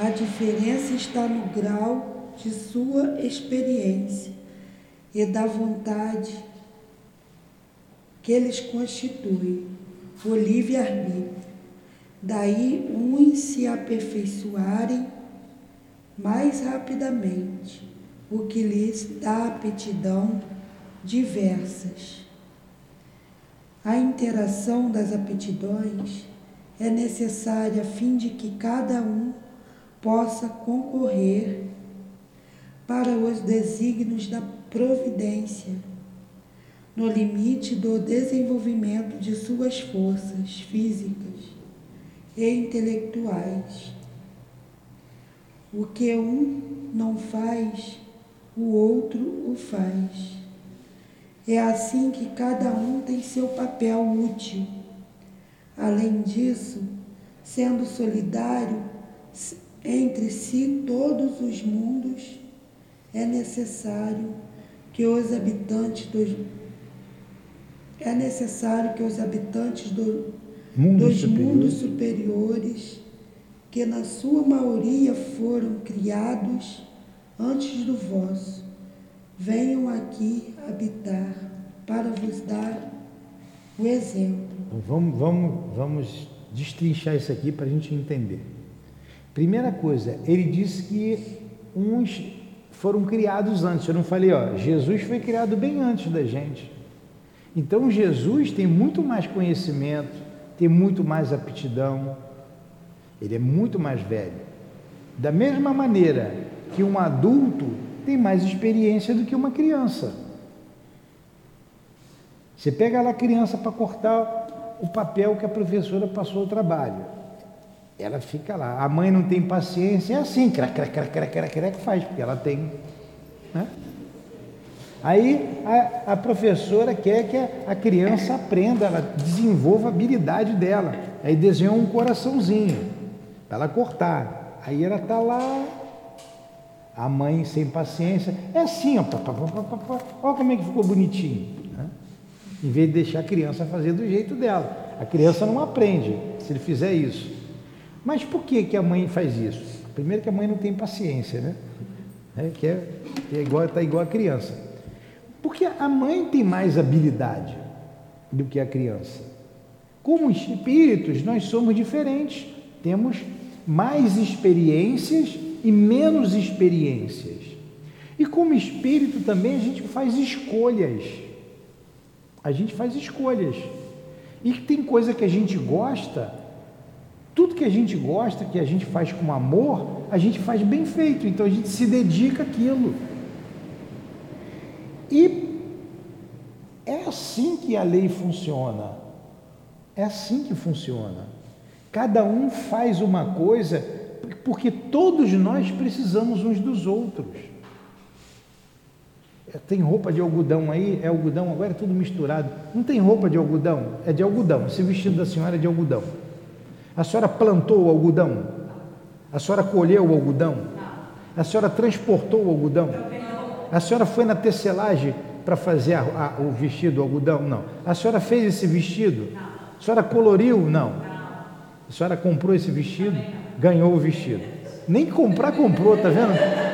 A diferença está no grau de sua experiência e da vontade que eles constituem, o livre-arbítrio. Daí uns se aperfeiçoarem mais rapidamente, o que lhes dá aptidão diversas. A interação das aptidões é necessária a fim de que cada um possa concorrer para os desígnios da providência, no limite do desenvolvimento de suas forças físicas e intelectuais. O que um não faz, o outro o faz. É assim que cada um tem seu papel útil. Além disso, sendo solidário entre si todos os mundos, é necessário que os habitantes dos é necessário que os habitantes do, Mundos dos superiores. mundos superiores, que na sua maioria foram criados antes do vosso, venham aqui habitar para vos dar o exemplo. Então, Vamos, vamos, vamos destrinchar isso aqui para a gente entender. Primeira coisa, ele disse que uns foram criados antes. Eu não falei, ó, Jesus foi criado bem antes da gente. Então Jesus tem muito mais conhecimento, tem muito mais aptidão, ele é muito mais velho. Da mesma maneira que um adulto tem mais experiência do que uma criança. Você pega lá a criança para cortar o papel que a professora passou o trabalho. Ela fica lá. A mãe não tem paciência, é assim, crac, crac, crac, crac, crac, crac, faz, porque ela tem. Né? Aí a, a professora quer que a, a criança aprenda, ela desenvolva a habilidade dela. Aí desenhou um coraçãozinho para ela cortar. Aí ela está lá, a mãe sem paciência. É assim, ó. pá, pá, pá. Olha como é que ficou bonitinho. né? Em vez de deixar a criança fazer do jeito dela. A criança não aprende se ele fizer isso. Mas por que, que a mãe faz isso? Primeiro que a mãe não tem paciência, né? É, que é, que é igual, tá igual a criança. Porque a mãe tem mais habilidade do que a criança. Como espíritos, nós somos diferentes. Temos mais experiências e menos experiências. E como espírito também a gente faz escolhas. A gente faz escolhas. E tem coisa que a gente gosta, tudo que a gente gosta, que a gente faz com amor, a gente faz bem feito. Então a gente se dedica àquilo. E é assim que a lei funciona. É assim que funciona. Cada um faz uma coisa porque todos nós precisamos uns dos outros. É, Tem roupa de algodão aí? É algodão, agora é tudo misturado. Não tem roupa de algodão? É de algodão. Esse vestido da senhora é de algodão. A senhora plantou o algodão? A senhora colheu o algodão? A senhora transportou o algodão? A senhora foi na tecelagem para fazer a- a- o vestido, o algodão? Não. A senhora fez esse vestido? A senhora coloriu? Não. A senhora comprou esse vestido? Ganhou o vestido. Nem comprar, comprou, tá vendo?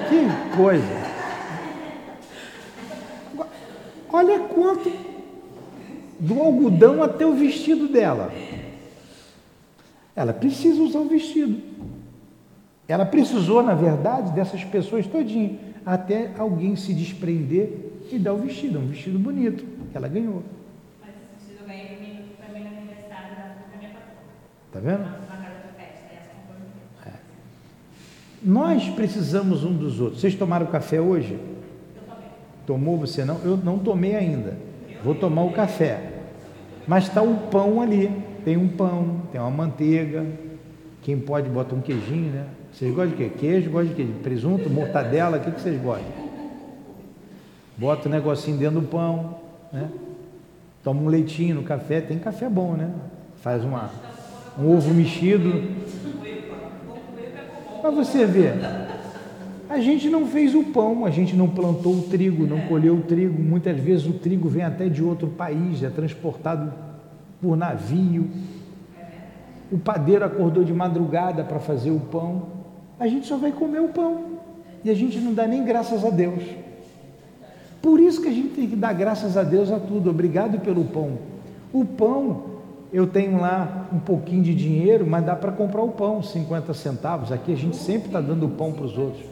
Que coisa. Olha quanto do algodão até o vestido dela. Ela precisa usar o vestido. Ela precisou, na verdade, dessas pessoas todinho, até alguém se desprender e dar o vestido, um vestido bonito que ela ganhou. Mas esse vestido eu ganhei mim- no aniversário da minha patroa. Tá vendo? Na casa de festa, essa comprou no meu. Nós precisamos um dos outros. Vocês tomaram café hoje? Tomou você não? Eu não tomei ainda. Vou tomar o café. Mas está o pão ali. Tem um pão, tem uma manteiga. Quem pode bota um queijinho, né? Vocês gostam de quê? Queijo, gostam de quê? De presunto, mortadela, o que, que vocês gostam? Bota um negocinho dentro do pão, né? Toma um leitinho no café, tem café bom, né? Faz uma, um ovo mexido. Para você ver, a gente não fez o pão, a gente não plantou o trigo, não colheu o trigo. Muitas vezes o trigo vem até de outro país, é transportado por navio. o padeiro acordou de madrugada para fazer o pão, a gente só vai comer o pão e a gente não dá nem graças a Deus. Por isso que a gente tem que dar graças a Deus a tudo. Obrigado pelo pão. O pão, eu tenho lá um pouquinho de dinheiro, mas dá para comprar o pão, 50 centavos. Aqui a gente sempre está dando pão para os outros.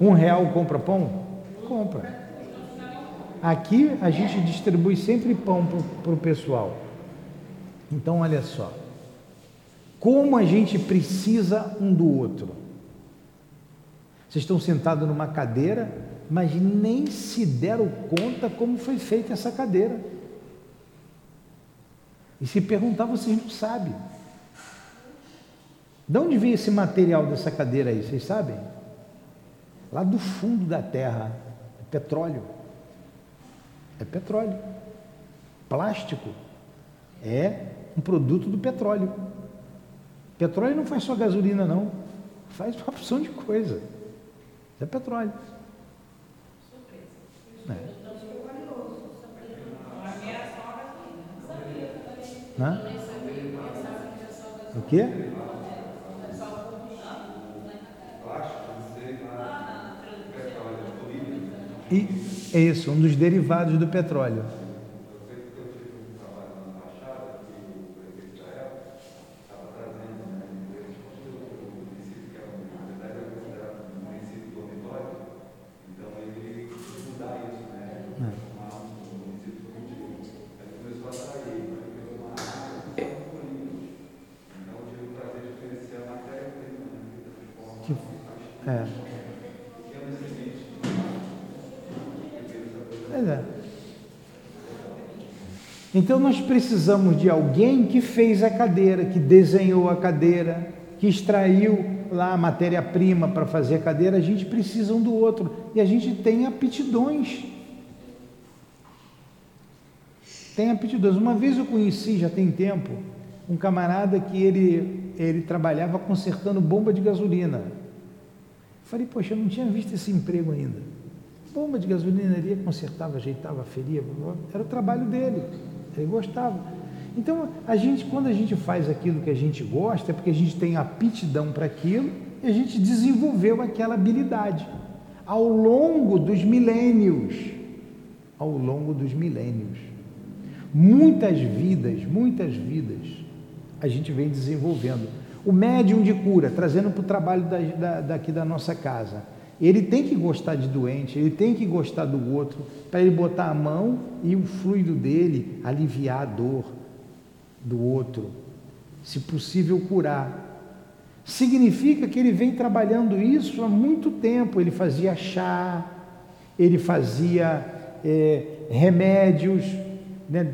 Um real compra pão? Compra. Aqui a gente distribui sempre pão para o pessoal. Então, olha só. Como a gente precisa um do outro. Vocês estão sentados numa cadeira, mas nem se deram conta como foi feita essa cadeira. E se perguntar, vocês não sabem. De onde veio esse material dessa cadeira aí? Vocês sabem? Lá do fundo da terra, é petróleo. É petróleo. Plástico é um produto do petróleo. Petróleo não faz só gasolina, não. Faz uma opção de coisa. É petróleo. Hã? O quê? E é isso, um dos derivados do petróleo. É. Pois é. Então nós precisamos de alguém que fez a cadeira, que desenhou a cadeira, que extraiu lá a matéria-prima para fazer a cadeira. A gente precisa um do outro e a gente tem aptidões. Tem aptidões. Uma vez eu conheci, já tem tempo, um camarada que ele, ele trabalhava consertando bomba de gasolina. Falei, poxa, eu não tinha visto esse emprego ainda. Bomba de gasolinaria, consertava, ajeitava, feria, era o trabalho dele, ele gostava. Então, a gente, quando a gente faz aquilo que a gente gosta, é porque a gente tem aptidão para aquilo e a gente desenvolveu aquela habilidade ao longo dos milênios. Ao longo dos milênios. Muitas vidas, muitas vidas, a gente vem desenvolvendo. O médium de cura, trazendo para o trabalho da, da, daqui da nossa casa. Ele tem que gostar de doente, ele tem que gostar do outro, para ele botar a mão e o fluido dele aliviar a dor do outro, se possível curar. Significa que ele vem trabalhando isso há muito tempo. Ele fazia chá, ele fazia é, remédios. Né?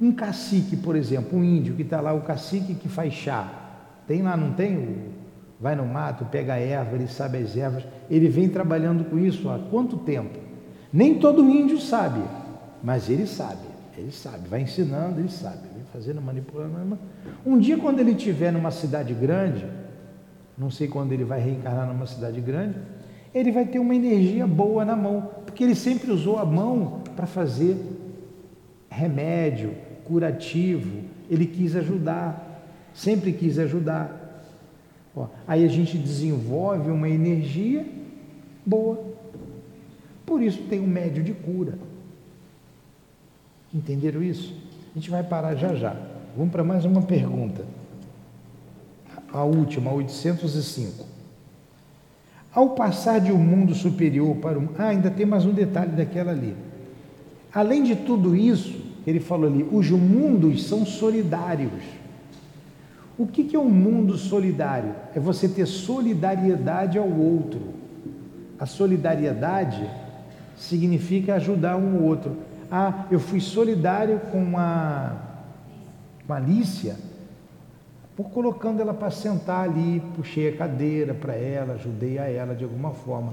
Um cacique, por exemplo, um índio que está lá, o cacique que faz chá. Tem lá, não tem? O, vai no mato, pega a erva, ele sabe as ervas. Ele vem trabalhando com isso há quanto tempo? Nem todo índio sabe, mas ele sabe. Ele sabe, vai ensinando, ele sabe, vem fazendo, manipulando. Um dia, quando ele estiver numa cidade grande, não sei quando ele vai reencarnar numa cidade grande, ele vai ter uma energia boa na mão, porque ele sempre usou a mão para fazer remédio, curativo, ele quis ajudar sempre quis ajudar. Ó, aí a gente desenvolve uma energia boa. Por isso tem um médio de cura. Entenderam isso? A gente vai parar já já. Vamos para mais uma pergunta. A última, 805. Ao passar de um mundo superior para um. Ah, ainda tem mais um detalhe daquela ali. Além de tudo isso, ele falou ali, os mundos são solidários. O que é um mundo solidário? É você ter solidariedade ao outro. A solidariedade significa ajudar um outro. Ah, eu fui solidário com a, com a Alicia, por colocando ela para sentar ali, puxei a cadeira para ela, ajudei a ela de alguma forma.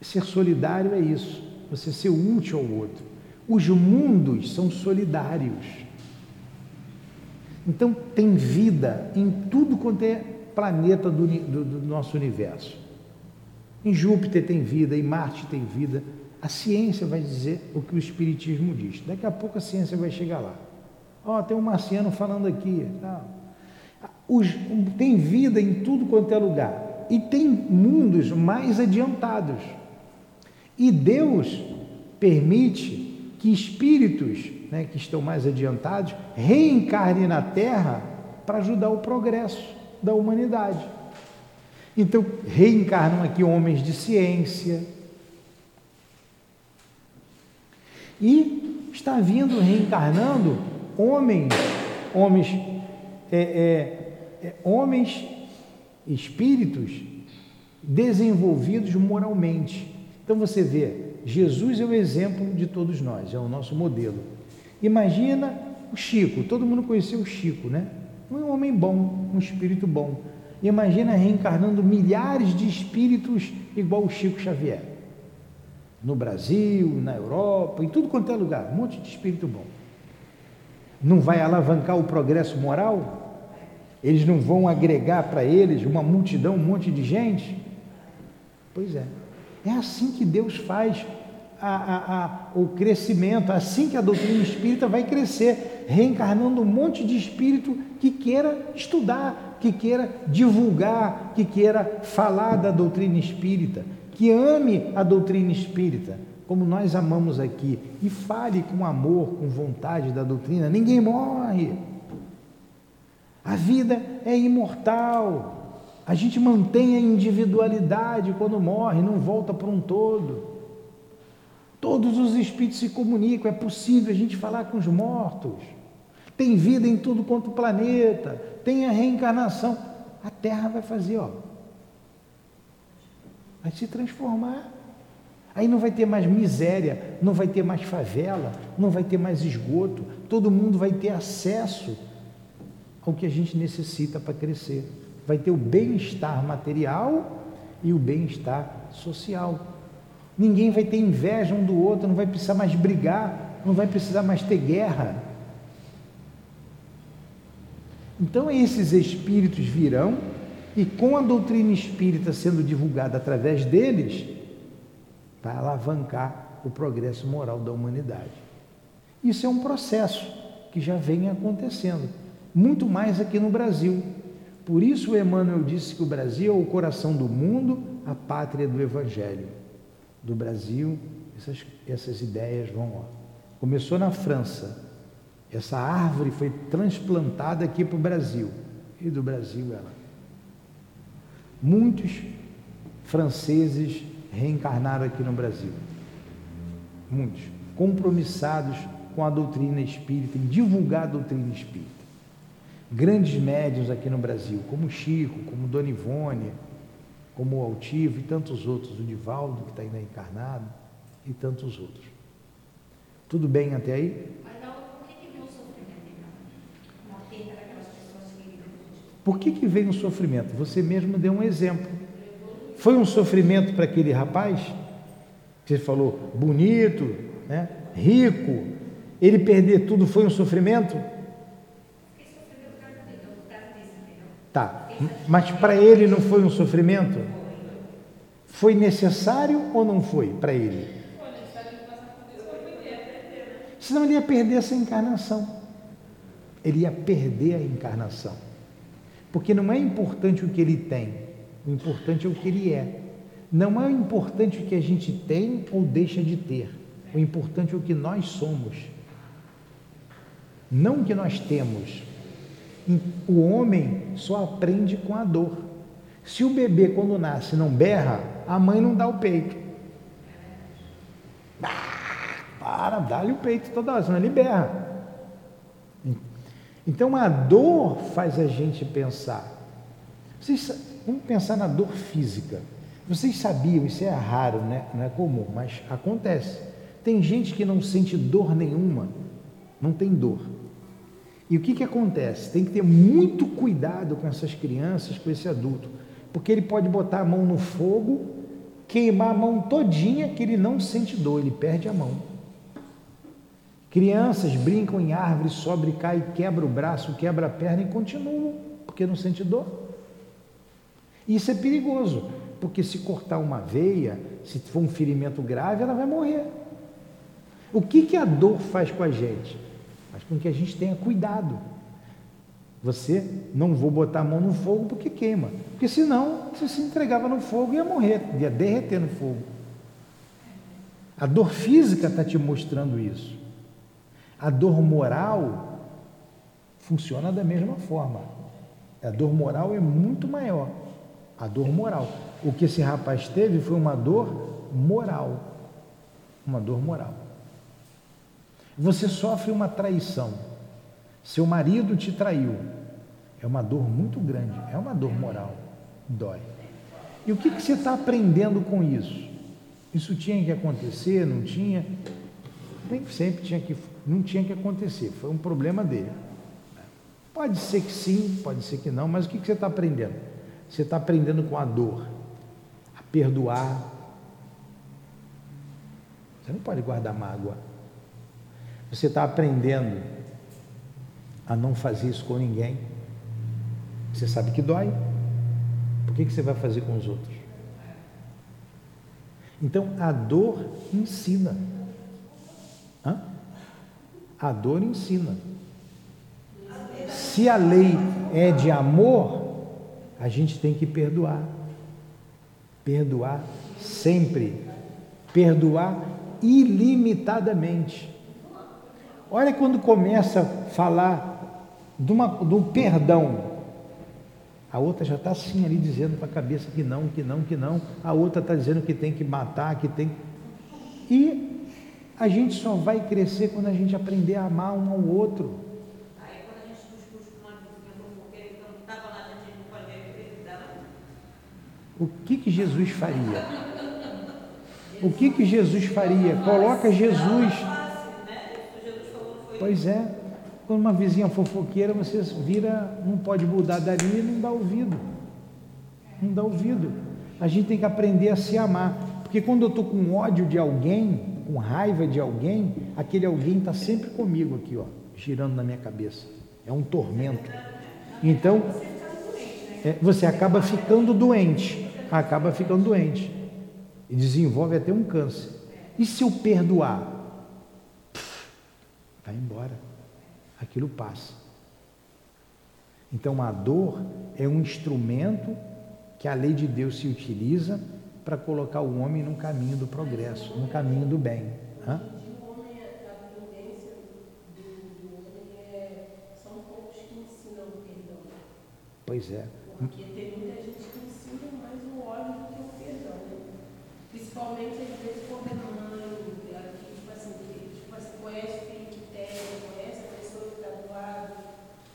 Ser solidário é isso, você ser útil ao outro. Os mundos são solidários. Então, tem vida em tudo quanto é planeta do, do, do, nosso universo. Em Júpiter tem vida, em Marte tem vida. A ciência vai dizer o que o Espiritismo diz. Daqui a pouco a ciência vai chegar lá. Ó, tem um marciano falando aqui. Tal. Os, tem vida em tudo quanto é lugar. E tem mundos mais adiantados. E Deus permite que espíritos né, que estão mais adiantados reencarnem na Terra para ajudar o progresso da humanidade. Então, reencarnam aqui homens de ciência. E está vindo reencarnando homens, homens, é, é, é, homens, espíritos desenvolvidos moralmente. Então você vê, Jesus é o exemplo de todos nós, é o nosso modelo. Imagina o Chico, todo mundo conheceu o Chico, né? Um homem bom, um espírito bom. Imagina reencarnando milhares de espíritos igual o Chico Xavier. No Brasil, na Europa, em tudo quanto é lugar, um monte de espírito bom. Não vai alavancar o progresso moral? Eles não vão agregar para eles uma multidão, um monte de gente? Pois é. É assim que Deus faz a, a, o crescimento, assim que a doutrina espírita vai crescer, reencarnando um monte de espírito que queira estudar, que queira divulgar, que queira falar da doutrina espírita, que ame a doutrina espírita, como nós amamos aqui, e fale com amor, com vontade da doutrina. Ninguém morre. A vida é imortal. A gente mantém a individualidade quando morre, não volta para um todo. Todos os espíritos se comunicam, é possível a gente falar com os mortos. Tem vida em tudo quanto planeta, tem a reencarnação. A Terra vai fazer, ó. Vai se transformar. Aí não vai ter mais miséria, não vai ter mais favela, não vai ter mais esgoto. Todo mundo vai ter acesso ao que a gente necessita para crescer. Vai ter o bem-estar material e o bem-estar social. Ninguém vai ter inveja um do outro, não vai precisar mais brigar, não vai precisar mais ter guerra. Então esses espíritos virão e com a doutrina espírita sendo divulgada através deles, vai alavancar o progresso moral da humanidade. Isso é um processo que já vem acontecendo, muito mais aqui no Brasil. Por isso Emmanuel disse que o Brasil é o coração do mundo, a pátria do Evangelho do Brasil, essas, essas ideias vão. Ó. Começou na França, essa árvore foi transplantada aqui para o Brasil, e do Brasil ela. Muitos franceses reencarnaram aqui no Brasil, muitos, compromissados com a doutrina espírita, em divulgar a doutrina espírita. Grandes médios aqui no Brasil, como Chico, como Dona Ivone, como o Altivo e tantos outros, o Divaldo, que está ainda encarnado, e tantos outros. Tudo bem até aí? Por que, que vem o sofrimento então? Veio o sofrimento? Você mesmo deu um exemplo. Foi um sofrimento para aquele rapaz? Você falou bonito, né? rico, ele perder tudo foi um sofrimento? Fiquei sofrendo por causa dele, por causa disso, entendeu? Tá, mas para ele não foi um sofrimento? Foi necessário ou não foi para ele? Senão ele ia perder essa encarnação. Ele ia perder a encarnação. Porque não é importante o que ele tem, o importante é o que ele é. Não é importante o que a gente tem ou deixa de ter. O importante é o que nós somos. Não o que nós temos. O homem só aprende com a dor. Se o bebê, quando nasce, não berra, a mãe não dá o peito. Ah, para, dá-lhe o peito toda hora, senão ele berra. Então a dor faz a gente pensar. Vocês, vamos pensar na dor física. Vocês sabiam, isso é raro, né? não é comum, mas acontece. Tem gente que não sente dor nenhuma, não tem dor. E o que, que acontece? Tem que ter muito cuidado com essas crianças, com esse adulto, porque ele pode botar a mão no fogo, queimar a mão todinha que ele não sente dor, ele perde a mão. Crianças brincam em árvore, sobe, cai, quebra o braço, quebra a perna e continuam, porque não sente dor. Isso é perigoso, porque se cortar uma veia, se for um ferimento grave, ela vai morrer. O que, que a dor faz com a gente? Faz com que a gente tenha cuidado. Você não vou botar a mão no fogo porque queima. Porque senão você se entregava no fogo e ia morrer, ia derreter no fogo. A dor física está te mostrando isso. A dor moral funciona da mesma forma. A dor moral é muito maior. A dor moral. O que esse rapaz teve foi uma dor moral. Uma dor moral. Você sofre uma traição. Seu marido te traiu. É uma dor muito grande. É uma dor moral. Dói. E o que, que você está aprendendo com isso? Isso tinha que acontecer? Não tinha? Nem sempre tinha que, não tinha que acontecer. Foi um problema dele. Pode ser que sim, pode ser que não, mas o que, que você está aprendendo? Você está aprendendo com a dor, a perdoar. Você não pode guardar mágoa. Você está aprendendo a não fazer isso com ninguém. Você sabe que dói. Por que, que você vai fazer com os outros? Então a dor ensina. Hã? A dor ensina. Se a lei é de amor, a gente tem que perdoar. Perdoar sempre. Perdoar ilimitadamente. Olha quando começa a falar de uma, do perdão. A outra já está assim ali dizendo para a cabeça que não, que não, que não. A outra está dizendo que tem que matar, que tem. E a gente só vai crescer quando a gente aprender a amar um ao outro. Dela. O que, que Jesus faria? O que, que Jesus faria? Coloca Jesus. Pois é. Quando uma vizinha fofoqueira, você vira, não pode mudar dali e não dá ouvido. Não dá ouvido. A gente tem que aprender a se amar. Porque quando eu estou com ódio de alguém, com raiva de alguém, aquele alguém está sempre comigo aqui, ó, girando na minha cabeça. É um tormento. Então, é, você acaba ficando doente. Acaba ficando doente. E desenvolve até um câncer. E se eu perdoar? Vai embora aquilo passa. Então a dor é um instrumento que a lei de Deus se utiliza para colocar o homem no caminho do progresso, no caminho do bem. Hã? Pois é. Porque tem muita gente que ensina mais o ódio do que o perdão, né? Principalmente às vezes quando é mãe, que, tipo assim, que, tipo assim, conhece o filho que tem, conhece a pessoa que está do lado.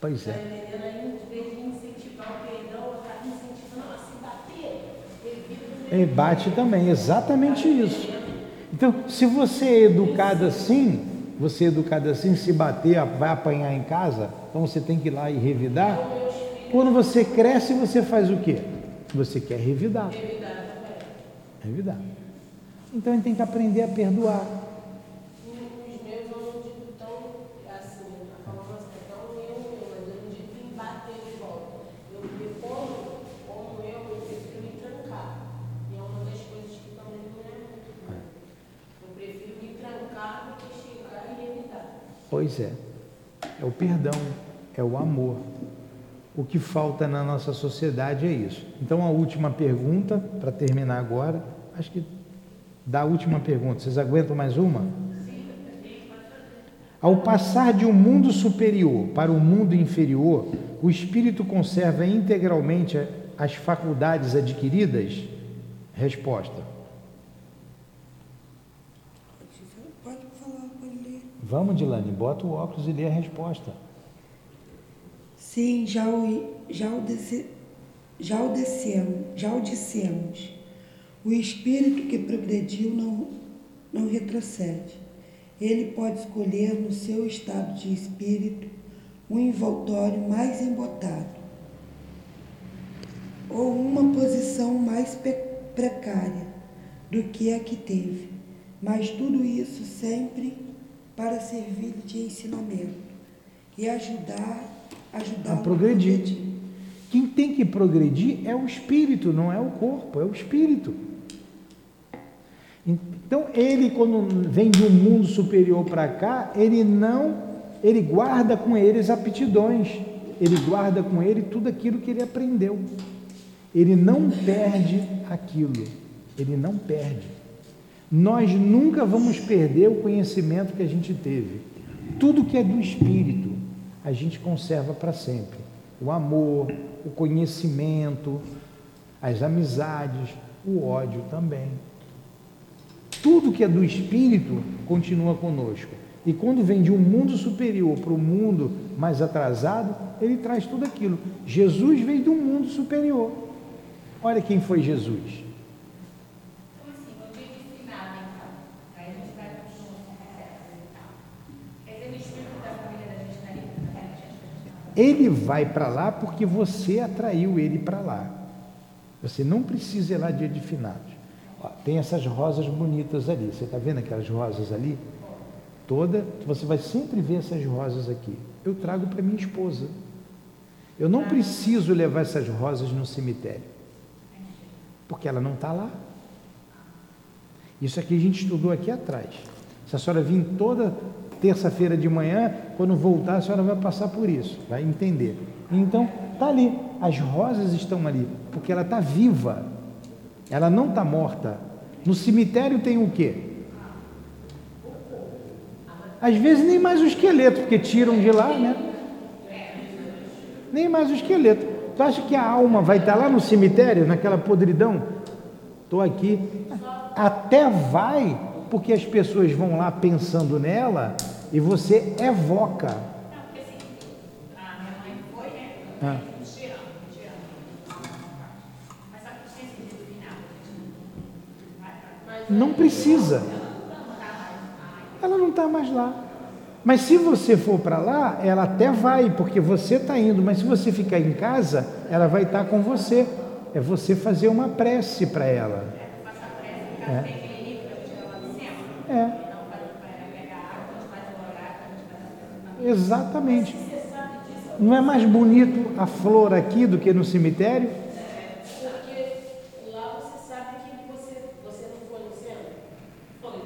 Pois Tá é. entendendo? Aí, em vez de incentivar o perdão, ela está incentivando a se bater. Evita E bate também, exatamente isso. Então, se você é educado assim, você é educado assim, se bater, vai apanhar em casa, então você tem que ir lá e revidar. Quando você cresce, você faz o quê? Você quer revidar. Revidar. Então a gente tem que aprender a perdoar. Os meus eu não digo tão assim, falando assim, tão eu, eu, mas eu não digo em bater de volta. Eu me como, como eu, eu prefiro me trancar. E é uma das coisas que também não é muito bom. Eu prefiro me trancar do que chegar e evitar. É. É o perdão, é o amor. O que falta na nossa sociedade é isso. Então, a última pergunta, para terminar agora, acho que da última pergunta, vocês aguentam mais uma? Ao passar de um mundo superior para um mundo inferior, o espírito conserva integralmente as faculdades adquiridas? Resposta: Pode falar, pode ler. Vamos, Dilane, bota o óculos e lê a resposta. Sim, já o, já o, disse, já o dissemos, já o dissemos. O espírito que progrediu não, não retrocede. Ele pode escolher no seu estado de espírito um envoltório mais embotado ou uma posição mais precária do que a que teve, mas tudo isso sempre para servir de ensinamento e ajudar, ajudar A progredir. Quem tem que progredir é o espírito, não é o corpo, é o espírito. Então, ele, quando vem de um mundo superior para cá, ele não ele guarda com ele as aptidões, ele guarda com ele tudo aquilo que ele aprendeu. Ele não perde aquilo, ele não perde. Nós nunca vamos perder o conhecimento que a gente teve. Tudo que é do espírito, a gente conserva para sempre. O amor, o conhecimento, as amizades, o ódio também. Tudo que é do espírito continua conosco. E quando vem de um mundo superior para o mundo mais atrasado, ele traz tudo aquilo. Jesus veio de um mundo superior. Olha quem foi Jesus. Como assim? No dia de final, então. Aí a gente vai junto com reservas e tal. Quer dizer, o espírito da família da gente está ali para a gente. Ele vai para lá porque você atraiu ele para lá. Você não precisa ir lá dia de finados. Ó, tem essas rosas bonitas ali. Você está vendo aquelas rosas ali? Toda, você vai sempre ver essas rosas aqui. Eu trago para minha esposa. Eu não preciso levar essas rosas no cemitério, porque ela não está lá. Isso aqui a gente estudou aqui atrás. Se a senhora vir toda terça-feira de manhã, quando voltar, a senhora vai passar por isso, vai entender. Então, está ali. As rosas estão ali, porque ela está viva. Ela não está morta. No cemitério tem o quê? Às vezes nem mais o esqueleto, porque tiram de lá, né? Nem mais o esqueleto. Tu acha que a alma vai estar lá no cemitério, naquela podridão? Estou aqui. Até vai, porque as pessoas vão lá pensando nela e você evoca. Não, porque assim, a minha mãe foi, né? Ah. Não precisa. Ela não está mais lá. Mas se você for para lá, ela até vai, porque você está indo. Mas se você ficar em casa, ela vai estar com você. É você fazer uma prece para ela. faça É, exatamente. Não é mais bonito a flor aqui do que no cemitério? Porque lá você sabe que você, você não foi no centro. Foi. Eu,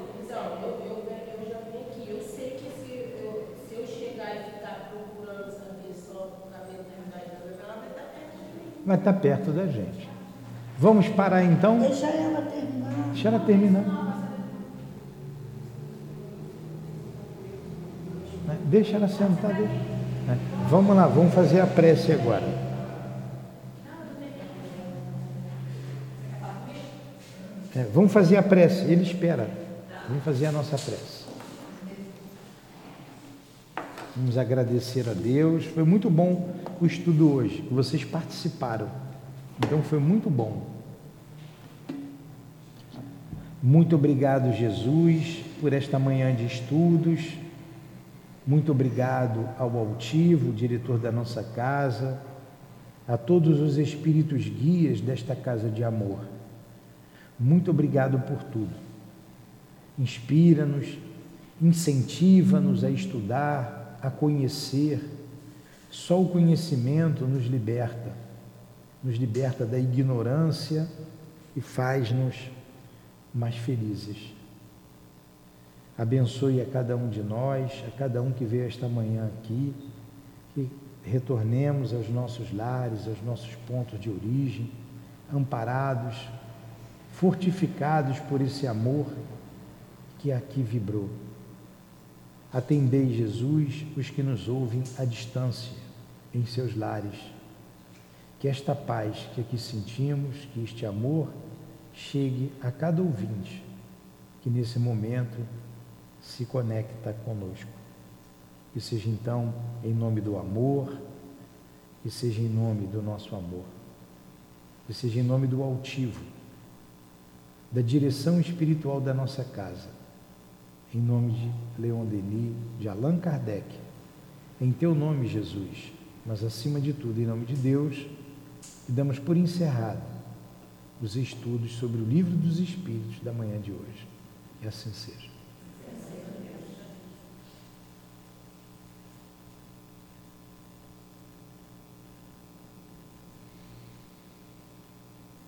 eu, eu já vim aqui. Eu sei que se eu, se eu chegar ficar procurando saber só por causa da eternidade da minha ela vai estar perto de mim. Vai estar perto da gente. Vamos parar então? Deixa ela terminar. Deixa ela terminar. Né? Deixa ela sentar. Né? Vamos lá, vamos fazer a prece agora. É, vamos fazer a prece, ele espera. Vamos fazer a nossa prece. Vamos agradecer a Deus. Foi muito bom o estudo hoje, vocês participaram. Então foi muito bom. Muito obrigado, Jesus, por esta manhã de estudos. Muito obrigado ao altivo, diretor da nossa casa, a todos os espíritos guias desta casa de amor. Muito obrigado por tudo. Inspira-nos, incentiva-nos a estudar, a conhecer. Só o conhecimento nos liberta, nos liberta da ignorância e faz-nos mais felizes. Abençoe a cada um de nós, a cada um que veio esta manhã aqui, que retornemos aos nossos lares, aos nossos pontos de origem, amparados, fortificados por esse amor que aqui vibrou. Atendei, Jesus, os que nos ouvem à distância, em seus lares. Que esta paz que aqui sentimos, que este amor, chegue a cada ouvinte que nesse momento se conecta conosco. Que seja então em nome do amor, que seja em nome do nosso amor, que seja em nome do altivo, da direção espiritual da nossa casa, em nome de Leon Denis, de Allan Kardec, em teu nome, Jesus, mas acima de tudo, em nome de Deus, e damos por encerrado os estudos sobre o livro dos Espíritos da manhã de hoje. E assim seja.